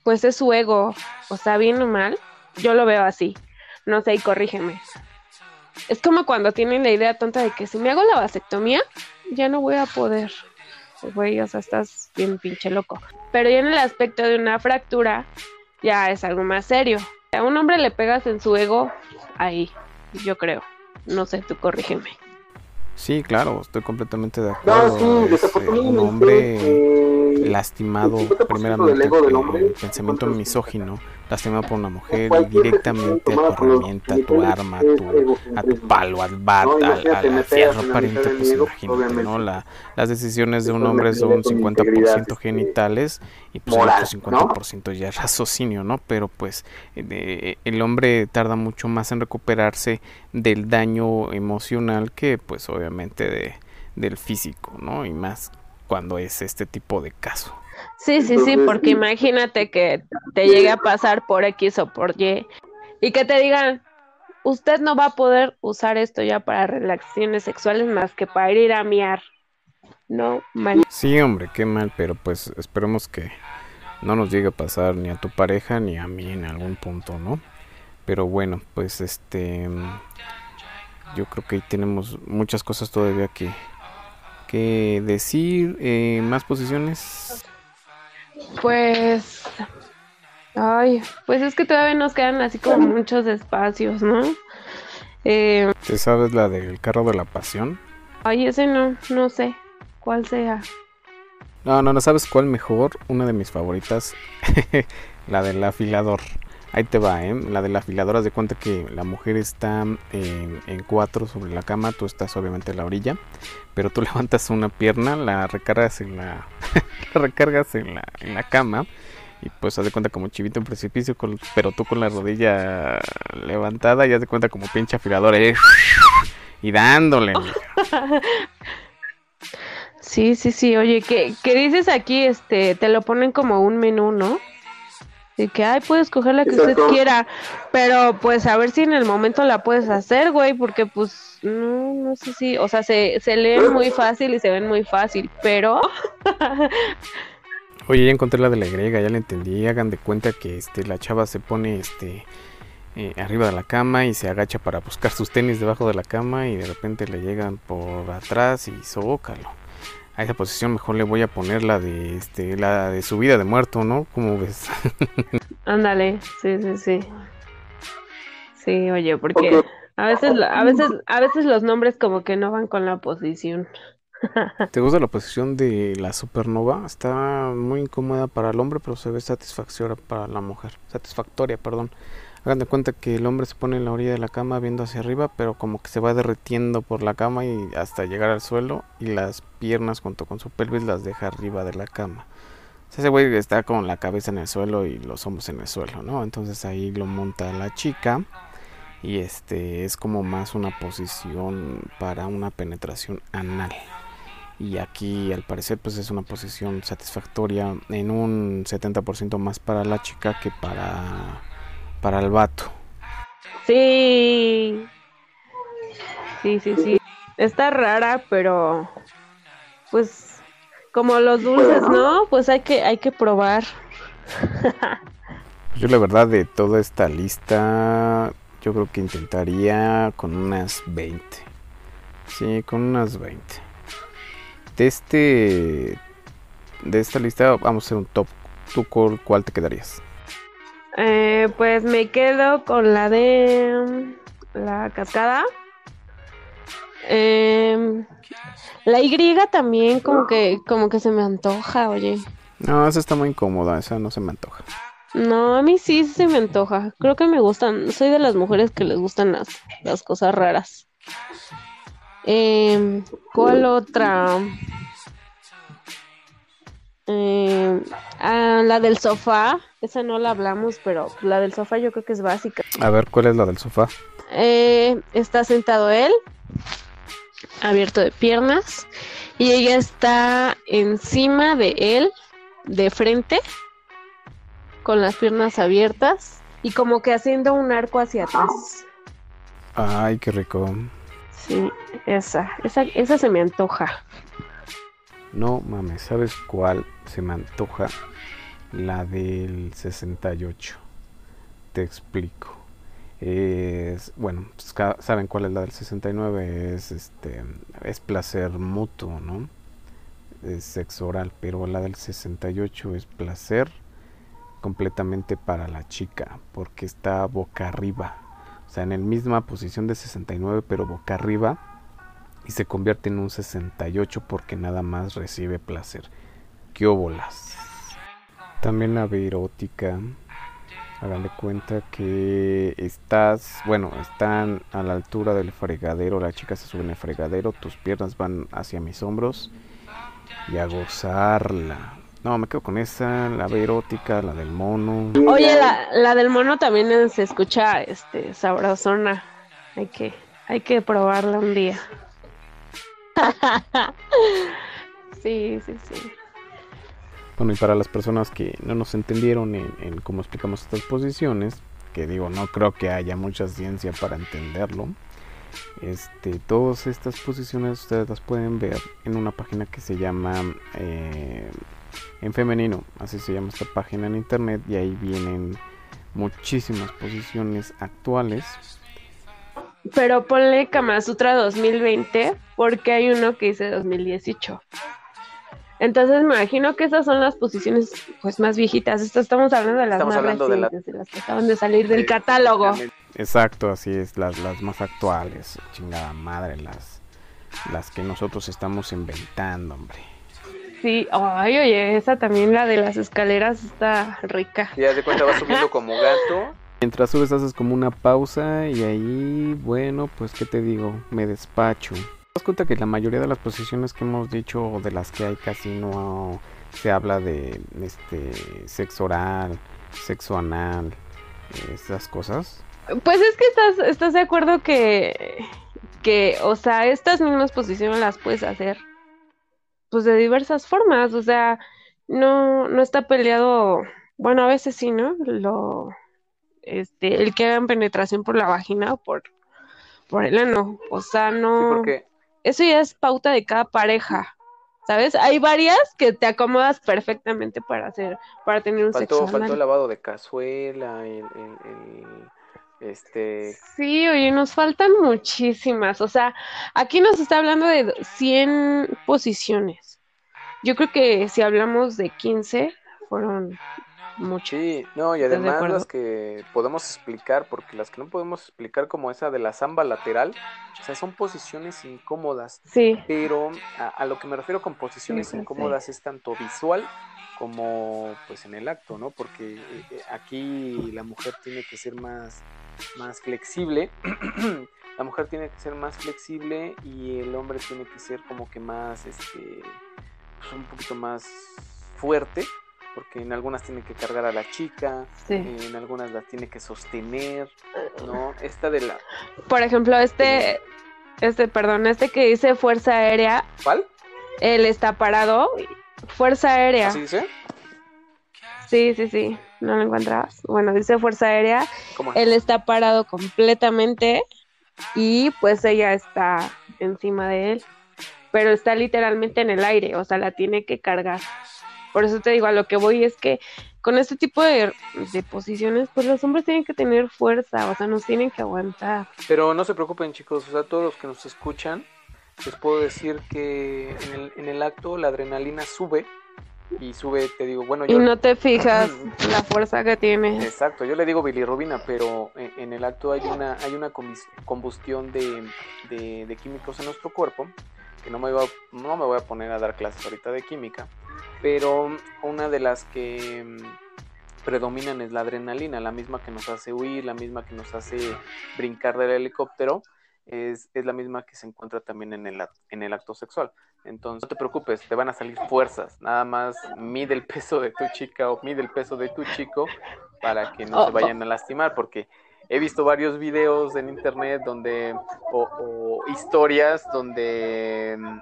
pues es su ego, o sea, bien o mal, yo lo veo así, no sé, y corrígeme. Es como cuando tienen la idea tonta de que si me hago la vasectomía, ya no voy a poder. Güey, o sea, estás bien pinche loco. Pero ya en el aspecto de una fractura, ya es algo más serio. A un hombre le pegas en su ego, ahí, yo creo. No sé, tú corrígeme. Sí, claro, estoy completamente de acuerdo. No, sí, es, eh, un hombre eh, lastimado primeramente por el pensamiento misógino lastimado por una mujer y directamente a tu herramienta, a tu arma, a tu, a tu palo, al bat, al, al, fierro pariente, pues imagínate, ¿no? La, las decisiones de un hombre son 50% genitales y pues el otro 50% ya raciocinio, ¿no? Pero pues eh, el hombre tarda mucho más en recuperarse del daño emocional que pues obviamente de, del físico, ¿no? Y más cuando es este tipo de caso. Sí, sí, sí, porque imagínate que te llegue a pasar por X o por Y y que te digan, usted no va a poder usar esto ya para relaciones sexuales más que para ir a miar. No, mal. Sí, hombre, qué mal, pero pues esperemos que no nos llegue a pasar ni a tu pareja ni a mí en algún punto, ¿no? Pero bueno, pues este yo creo que ahí tenemos muchas cosas todavía que, que decir. Eh, ¿Más posiciones? Pues, ay, pues es que todavía nos quedan así como muchos espacios, ¿no? Eh, ¿Te sabes la del carro de la pasión? Ay, ese no, no sé cuál sea. No, no, no sabes cuál mejor. Una de mis favoritas, la del afilador. Ahí te va, ¿eh? La del afilador, haz de cuenta que la mujer está en, en, cuatro sobre la cama, tú estás obviamente en la orilla, pero tú levantas una pierna, la recargas en la, la recargas en la, en la cama y pues haz de cuenta como chivito en precipicio, pero tú con la rodilla levantada y haz de cuenta como pinche afilador ¿eh? y dándole. Sí, sí, sí, oye, ¿qué, ¿qué dices aquí? Este, te lo ponen como un menú, ¿no? Y que, ay, puedes coger la que usted quiera, pero pues a ver si en el momento la puedes hacer, güey, porque pues no, no sé si, o sea, se, se leen muy fácil y se ven muy fácil, pero... Oye, ya encontré la de la griega, ya la entendí, hagan de cuenta que este, la chava se pone este, eh, arriba de la cama y se agacha para buscar sus tenis debajo de la cama y de repente le llegan por atrás y zócalo a esa posición mejor le voy a poner la de este la de subida de muerto, ¿no? ¿Cómo ves? Ándale, sí, sí, sí. Sí, oye, porque a veces a veces a veces los nombres como que no van con la posición. ¿Te gusta la posición de la supernova? Está muy incómoda para el hombre, pero se ve satisfactoria para la mujer. Satisfactoria, perdón. Hagan de cuenta que el hombre se pone en la orilla de la cama viendo hacia arriba, pero como que se va derritiendo por la cama y hasta llegar al suelo y las piernas junto con su pelvis las deja arriba de la cama. ese güey está con la cabeza en el suelo y los hombros en el suelo, ¿no? Entonces ahí lo monta la chica y este es como más una posición para una penetración anal. Y aquí al parecer pues es una posición satisfactoria en un 70% más para la chica que para para el vato. Sí. Sí, sí, sí. Está rara, pero pues como los dulces, ¿no? Pues hay que hay que probar. yo la verdad de toda esta lista yo creo que intentaría con unas 20. Sí, con unas 20. De este de esta lista vamos a hacer un top. ¿Tú cuál te quedarías? Eh, pues me quedo con la de la cascada. Em, la Y también como que como que se me antoja, oye. No, esa está muy incómoda, esa no se me antoja. No, a mí sí se me antoja. Creo que me gustan, soy de las mujeres que les gustan las, las cosas raras. Eh, ¿Cuál otra? Eh, ah, la del sofá, esa no la hablamos, pero la del sofá yo creo que es básica. A ver, ¿cuál es la del sofá? Eh, está sentado él, abierto de piernas, y ella está encima de él, de frente, con las piernas abiertas y como que haciendo un arco hacia atrás. Ay, qué rico. Sí, esa, esa, esa se me antoja. No mames, ¿sabes cuál se me antoja? La del 68. Te explico. Es, bueno, pues, saben cuál es la del 69, es este es placer mutuo, ¿no? Es sexo oral, pero la del 68 es placer completamente para la chica, porque está boca arriba. O sea, en la misma posición de 69, pero boca arriba y se convierte en un 68 porque nada más recibe placer. También la erótica. Hagan de cuenta que estás, bueno, están a la altura del fregadero, la chica se sube en el fregadero, tus piernas van hacia mis hombros y a gozarla. No, me quedo con esa, la erótica, la del mono. Oye, la, la del mono también se escucha este sabrosona. Hay que, hay que probarla un día. sí, sí, sí. Bueno, y para las personas que no nos entendieron en, cómo explicamos estas posiciones, que digo, no creo que haya mucha ciencia para entenderlo. Este, todas estas posiciones ustedes las pueden ver en una página que se llama eh, en femenino, así se llama esta página en internet y ahí vienen muchísimas posiciones actuales pero ponle Kama Sutra 2020 porque hay uno que dice 2018. Entonces me imagino que esas son las posiciones pues más viejitas. Esto estamos hablando de las más recientes, de, las que acaban de salir del catálogo. Exacto, así es, las, las más actuales. Chingada madre, las, las que nosotros estamos inventando, hombre. Sí, ay, oye, esa también, la de las escaleras, está rica. Ya de cuenta va subiendo como gato Mientras subes haces como una pausa y ahí, bueno, pues qué te digo, me despacho. Te das cuenta que la mayoría de las posiciones que hemos dicho o de las que hay casi no se habla de este sexo oral, sexo anal, esas cosas. Pues es que estás, estás de acuerdo que, que, o sea, estas mismas posiciones las puedes hacer, pues de diversas formas, o sea, no, no está peleado, bueno, a veces sí, ¿no? Lo, este, el que hagan penetración por la vagina o por, por el ano. O sea, no. Eso ya es pauta de cada pareja. ¿Sabes? Hay varias que te acomodas perfectamente para hacer, para tener un sexo Faltó el lavado de cazuela, el, este... Sí, oye, nos faltan muchísimas. O sea, aquí nos está hablando de 100 posiciones. Yo creo que si hablamos de 15, fueron mucho. Sí, no, y además las que podemos explicar, porque las que no podemos explicar como esa de la samba lateral, o sea, son posiciones incómodas. Sí. Pero a, lo que me refiero con posiciones incómodas es tanto visual como pues en el acto, ¿no? Porque eh, eh, aquí la mujer tiene que ser más, más flexible. la mujer tiene que ser más flexible y el hombre tiene que ser como que más, este, pues un poquito más fuerte porque en algunas tiene que cargar a la chica, en algunas las tiene que sostener, ¿no? Esta de la... Por ejemplo, este, este, perdón, este que dice Fuerza Aérea. ¿Cuál? Él está parado, Fuerza Aérea. ¿Así dice? Sí, sí, sí, ¿no lo encuentras? Bueno, dice Fuerza Aérea, él está parado completamente y pues ella está encima de él, pero está literalmente en el aire, o sea, la tiene que cargar. Por eso te digo, a lo que voy es que con este tipo de, posiciones, pues los hombres tienen que tener fuerza, o sea, nos tienen que aguantar. Pero no se preocupen chicos, o sea, todos los que nos escuchan, les puedo decir que en el, en el acto la adrenalina sube y sube, te digo, bueno, yo... Y no te fijas la fuerza que tiene. Exacto, yo le digo bilirrubina, pero en, el acto hay una, hay una combustión de, de, de, químicos en nuestro cuerpo, que no me, iba, no me voy a poner a dar clases ahorita de química, pero una de las que mm, predominan es la adrenalina, la misma que nos hace huir, la misma que nos hace brincar del helicóptero, es, la misma que se encuentra también en el, en el acto sexual. Entonces, no te preocupes, te van a salir fuerzas, nada más mide el peso de tu chica o mide el peso de tu chico para que no se oh, vayan a lastimar, porque he visto varios videos en internet donde, o historias donde mm,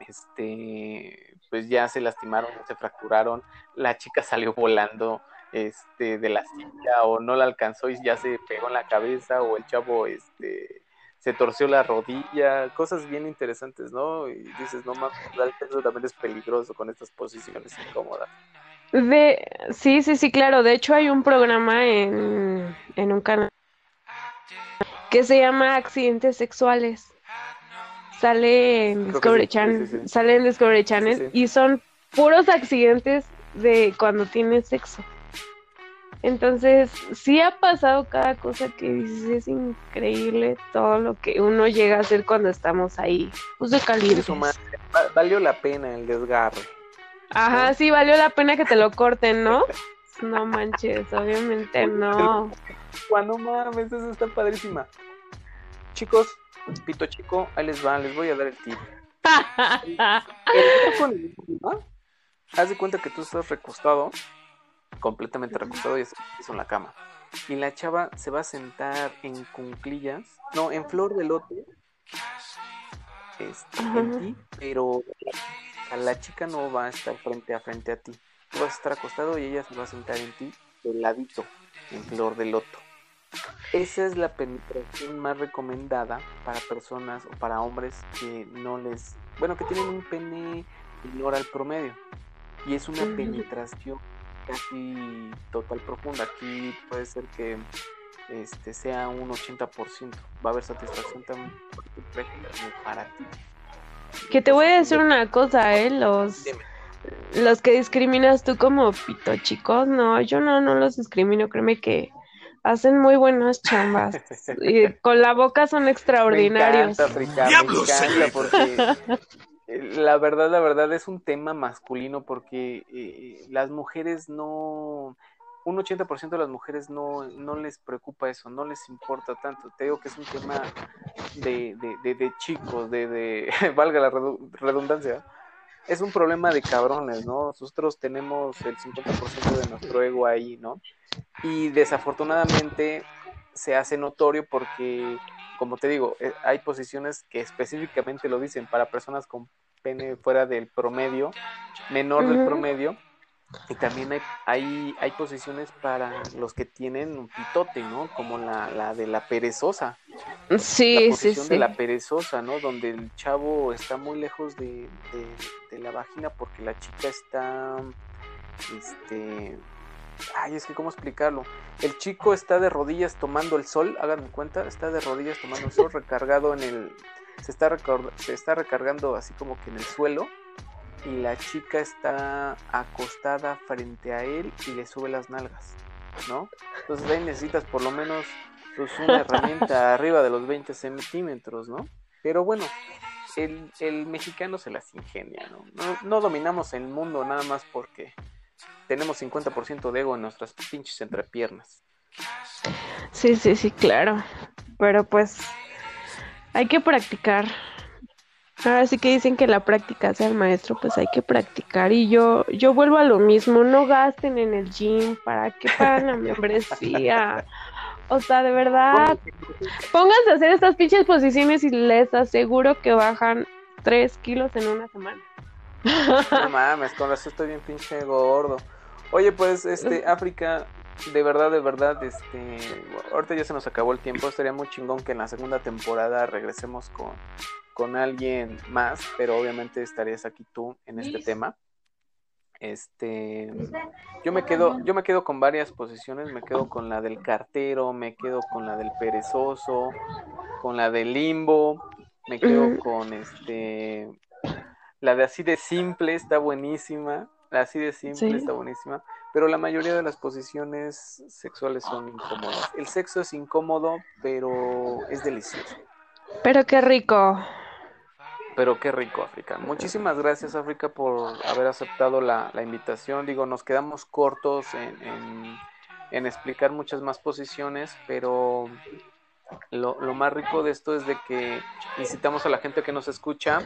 este pues ya se lastimaron, se fracturaron, la chica salió volando este de la silla o no la alcanzó y ya se pegó en la cabeza o el chavo este se torció la rodilla, cosas bien interesantes, ¿no? Y dices, no mames, también es peligroso con estas posiciones incómodas. De, sí, sí, sí, claro. De hecho, hay un programa en, en un canal que se llama Accidentes Sexuales sale en Discovery Channel, sale en Discovery Channel y son puros accidentes de cuando tienes sexo. Entonces, sí ha pasado cada cosa que dices, es increíble todo lo que uno llega a hacer cuando estamos ahí, pues de calientes. Valió la pena el desgarre. Ajá, sí, valió la pena que te lo corten, ¿no? No manches, obviamente no. Cuando mames, eso está padrísima. Chicos, pito chico, ahí les va, les voy a dar el tip. Haz de cuenta que tú estás recostado, completamente recostado y eso en la cama. Y la chava se va a sentar en cunclillas, no, en flor de lote, este, en ti, pero la chica no va a estar frente a frente a ti. Tú vas a estar acostado y ella se va a sentar en ti, del ladito, en flor de loto. Esa es la penetración más recomendada para personas o para hombres que no les, bueno, que tienen un pene menor al promedio. Y es una penetración casi total profunda. Aquí puede ser que este sea un 80%. Va a haber satisfacción tan para ti. Que te voy a decir una cosa, ¿eh? Los, los que discriminas tú como pito chicos, no, yo no, no los discrimino. Créeme que hacen muy buenas chambas. y con la boca son extraordinarios. Me encanta, porque la verdad, la verdad es un tema masculino porque eh, las mujeres no, un 80% de las mujeres no, no les preocupa eso, no les importa tanto. Te digo que es un tema de, de, de, chicos, de, de, valga la redundancia, es un problema de cabrones, ¿no? Nosotros tenemos el 50% de nuestro ego ahí, ¿no? Y desafortunadamente se hace notorio porque, como te digo, eh, hay posiciones que específicamente lo dicen para personas con pene fuera del promedio, menor del promedio, y también hay, hay, hay, posiciones para los que tienen un pitote, ¿no? Como la, la de la perezosa. Sí, la posición sí, de la perezosa, ¿no? Donde el chavo está muy lejos de, de, la vagina porque la chica está, este, ay, es que cómo explicarlo. El chico está de rodillas tomando el sol, háganme cuenta, está de rodillas tomando el sol, recargado en el, se está, se está recargando así como que en el suelo y la chica está acostada frente a él y le sube las nalgas, ¿no? Entonces ahí necesitas por lo menos pues, una herramienta arriba de los 20 centímetros, ¿no? Pero bueno, el, el mexicano se las ingenia, ¿no? ¿no? No dominamos el mundo nada más porque tenemos 50% de ego en nuestras pinches entrepiernas. Sí, sí, sí, claro. Pero pues hay que practicar. Ahora sí que dicen que la práctica sea el maestro, pues hay que practicar. Y yo, yo vuelvo a lo mismo, no gasten en el gym, ¿para qué pagan la membresía? O sea, de verdad, pónganse a hacer estas pinches posiciones y les aseguro que bajan 3 kilos en una semana. No mames, con eso estoy bien pinche gordo. Oye, pues, este, África, de verdad, de verdad, este, ahorita ya se nos acabó el tiempo, estaría muy chingón que en la segunda temporada regresemos con, con alguien más, pero obviamente estarías aquí tú en este tema. Este, yo me quedo, yo me quedo con varias posiciones, me quedo con la del cartero, me quedo con la del perezoso, con la del limbo, me quedo con este, la de así de simple está buenísima, así de simple está buenísima, pero la mayoría de las posiciones sexuales son incómodas. El sexo es incómodo, pero es delicioso. Pero qué rico. Pero qué rico, África. Muchísimas gracias, África, por haber aceptado la, invitación. Digo, nos quedamos cortos en, en, explicar muchas más posiciones, pero lo, lo, más rico de esto es de que incitamos a la gente que nos escucha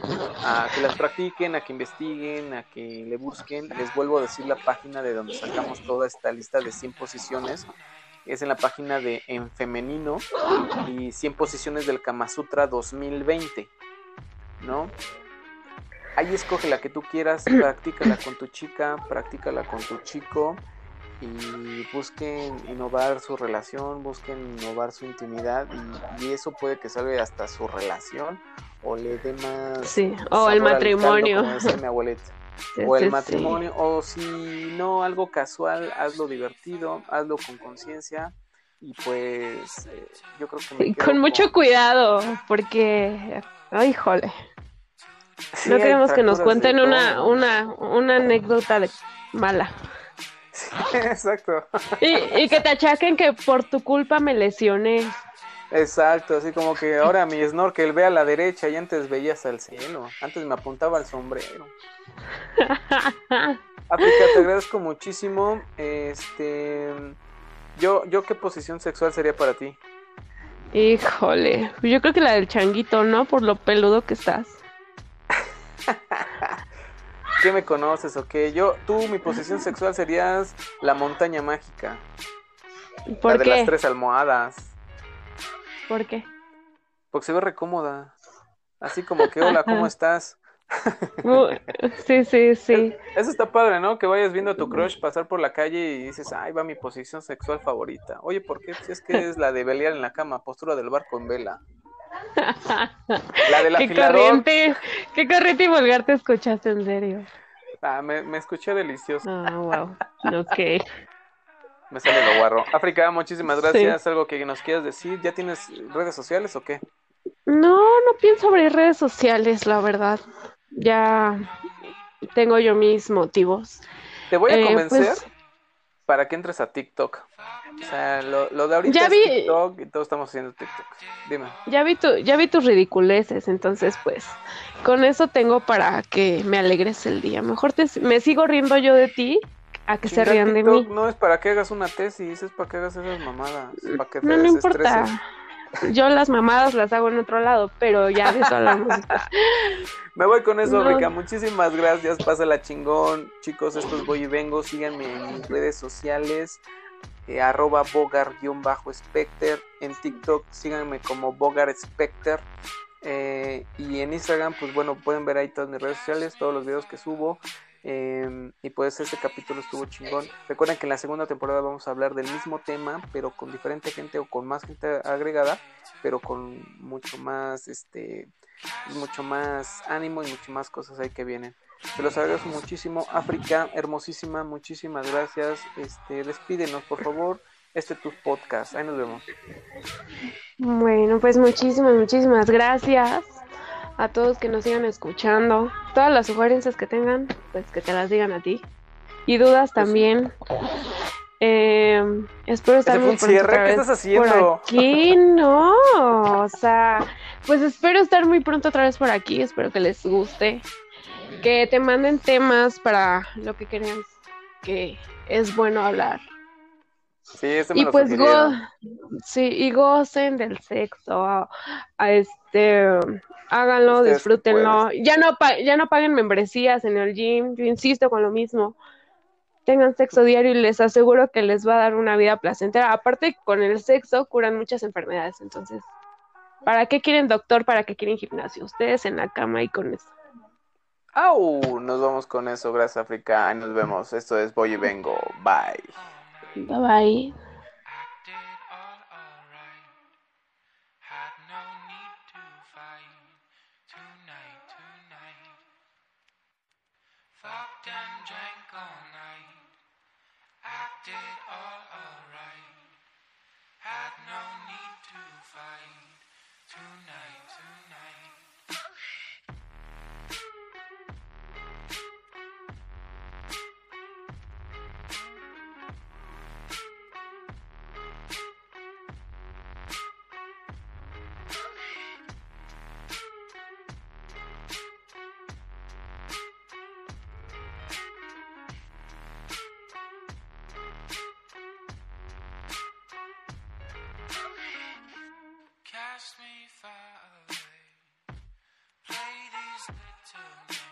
a que las practiquen, a que investiguen, a que le busquen. Les vuelvo a decir la página de donde sacamos toda esta lista de 100 posiciones. Es en la página de En Femenino y 100 posiciones del Kama Sutra 2020. ¿no? Ahí escoge la que tú quieras, practícala con tu chica, practícala con tu chico y busquen innovar su relación, busquen innovar su intimidad y, eso puede que salga hasta su relación o le dé más... Sí, o el matrimonio. mi abuelita. o el matrimonio, o si no, algo casual, hazlo divertido, hazlo con conciencia y pues eh, yo creo que... con mucho cuidado, porque... Ay, jole no queremos que nos cuenten una, una, una anécdota de mala. Exacto. Y, y que te achaquen que por tu culpa me lesioné. Exacto, así como que ahora mi snorkel ve a la derecha y antes veías al cielo, antes me apuntaba al sombrero. África, te agradezco muchísimo. Este, yo, yo qué posición sexual sería para ti? Híjole, yo creo que la del changuito, ¿no? Por lo peludo que estás. ¿Qué me conoces o qué? Yo, tú, mi posición sexual serías la montaña mágica. ¿Por la qué? de las tres almohadas. ¿Por qué? Porque se ve recómoda. Así como que, hola, ¿cómo estás? Uh, sí, sí, sí. Eso está padre, ¿no? Que vayas viendo a tu crush pasar por la calle y dices, ay, va mi posición sexual favorita. Oye, ¿por qué? Si es que es la de velear en la cama, postura del barco en vela. La del Qué afilador. corriente, qué corriente y vulgar te escuchaste, en serio. Ah, me, me escuché delicioso. Ah, wow. Ok. Me sale lo guarro. África, muchísimas gracias. ¿Algo que nos quieras decir? ¿Ya tienes redes sociales o qué? No, no pienso abrir redes sociales, la verdad. Ya tengo yo mis motivos. Te voy a Eh, convencer pues- para que entres a TikTok. O sea, lo, lo de ahorita Ya es vi- TikTok y todos estamos haciendo TikTok. Dime. Ya vi, tu, ya vi tus ridiculeces, entonces pues con eso tengo para que me alegres el día. Mejor te, me sigo riendo yo de ti a que se rían de mí. no es para que hagas una tesis, es para que hagas esas mamadas. Para que te No, no importa. Yo las mamadas las hago en otro lado, pero ya de eso hablamos. Me voy con eso, No. Rica. Muchísimas gracias. Pásala chingón. Chicos, esto es Voy y Vengo. Síganme en mis redes sociales. Eh, arroba bogar-specter. En TikTok síganme como bogar specter. Eh, y en Instagram, pues bueno, pueden ver ahí todas mis redes sociales, todos los videos que subo. Eh, y pues este capítulo estuvo chingón. Recuerden que en la segunda temporada vamos a hablar del mismo tema, pero con diferente gente o con más gente agregada, pero con mucho más, este, mucho más ánimo y mucho más cosas ahí que vienen. Se los agradezco muchísimo. África, hermosísima, muchísimas gracias. Este, despídenos, por favor. Este es tu podcast. Ahí nos vemos. Bueno, pues muchísimas, muchísimas gracias a todos que nos sigan escuchando. Todas las sugerencias que tengan, pues que te las digan a ti. Y dudas también. Eh, espero estar ¿Ese fue muy pronto otra ¿Qué estás haciendo? Por aquí, no. O sea, pues espero estar muy pronto otra vez por aquí. Espero que les guste. Que te manden temas para lo que crean que es bueno hablar. Sí, este me Y lo pues go sí, y gocen del sexo. a- a este háganlo, Ustedes disfrútenlo. Ya no ya no paguen membresías en el gym. Yo insisto con lo mismo. Tengan sexo diario y les aseguro que les va a dar una vida placentera. Aparte, con el sexo curan muchas enfermedades. Entonces, ¿para qué quieren doctor? ¿Para qué quieren gimnasio? Ustedes en la cama y con eso. ¡Au! Nos vamos con eso. Gracias, África. Ahí nos vemos. Esto es Voy y Vengo. Bye. Bye bye. Fucked to me.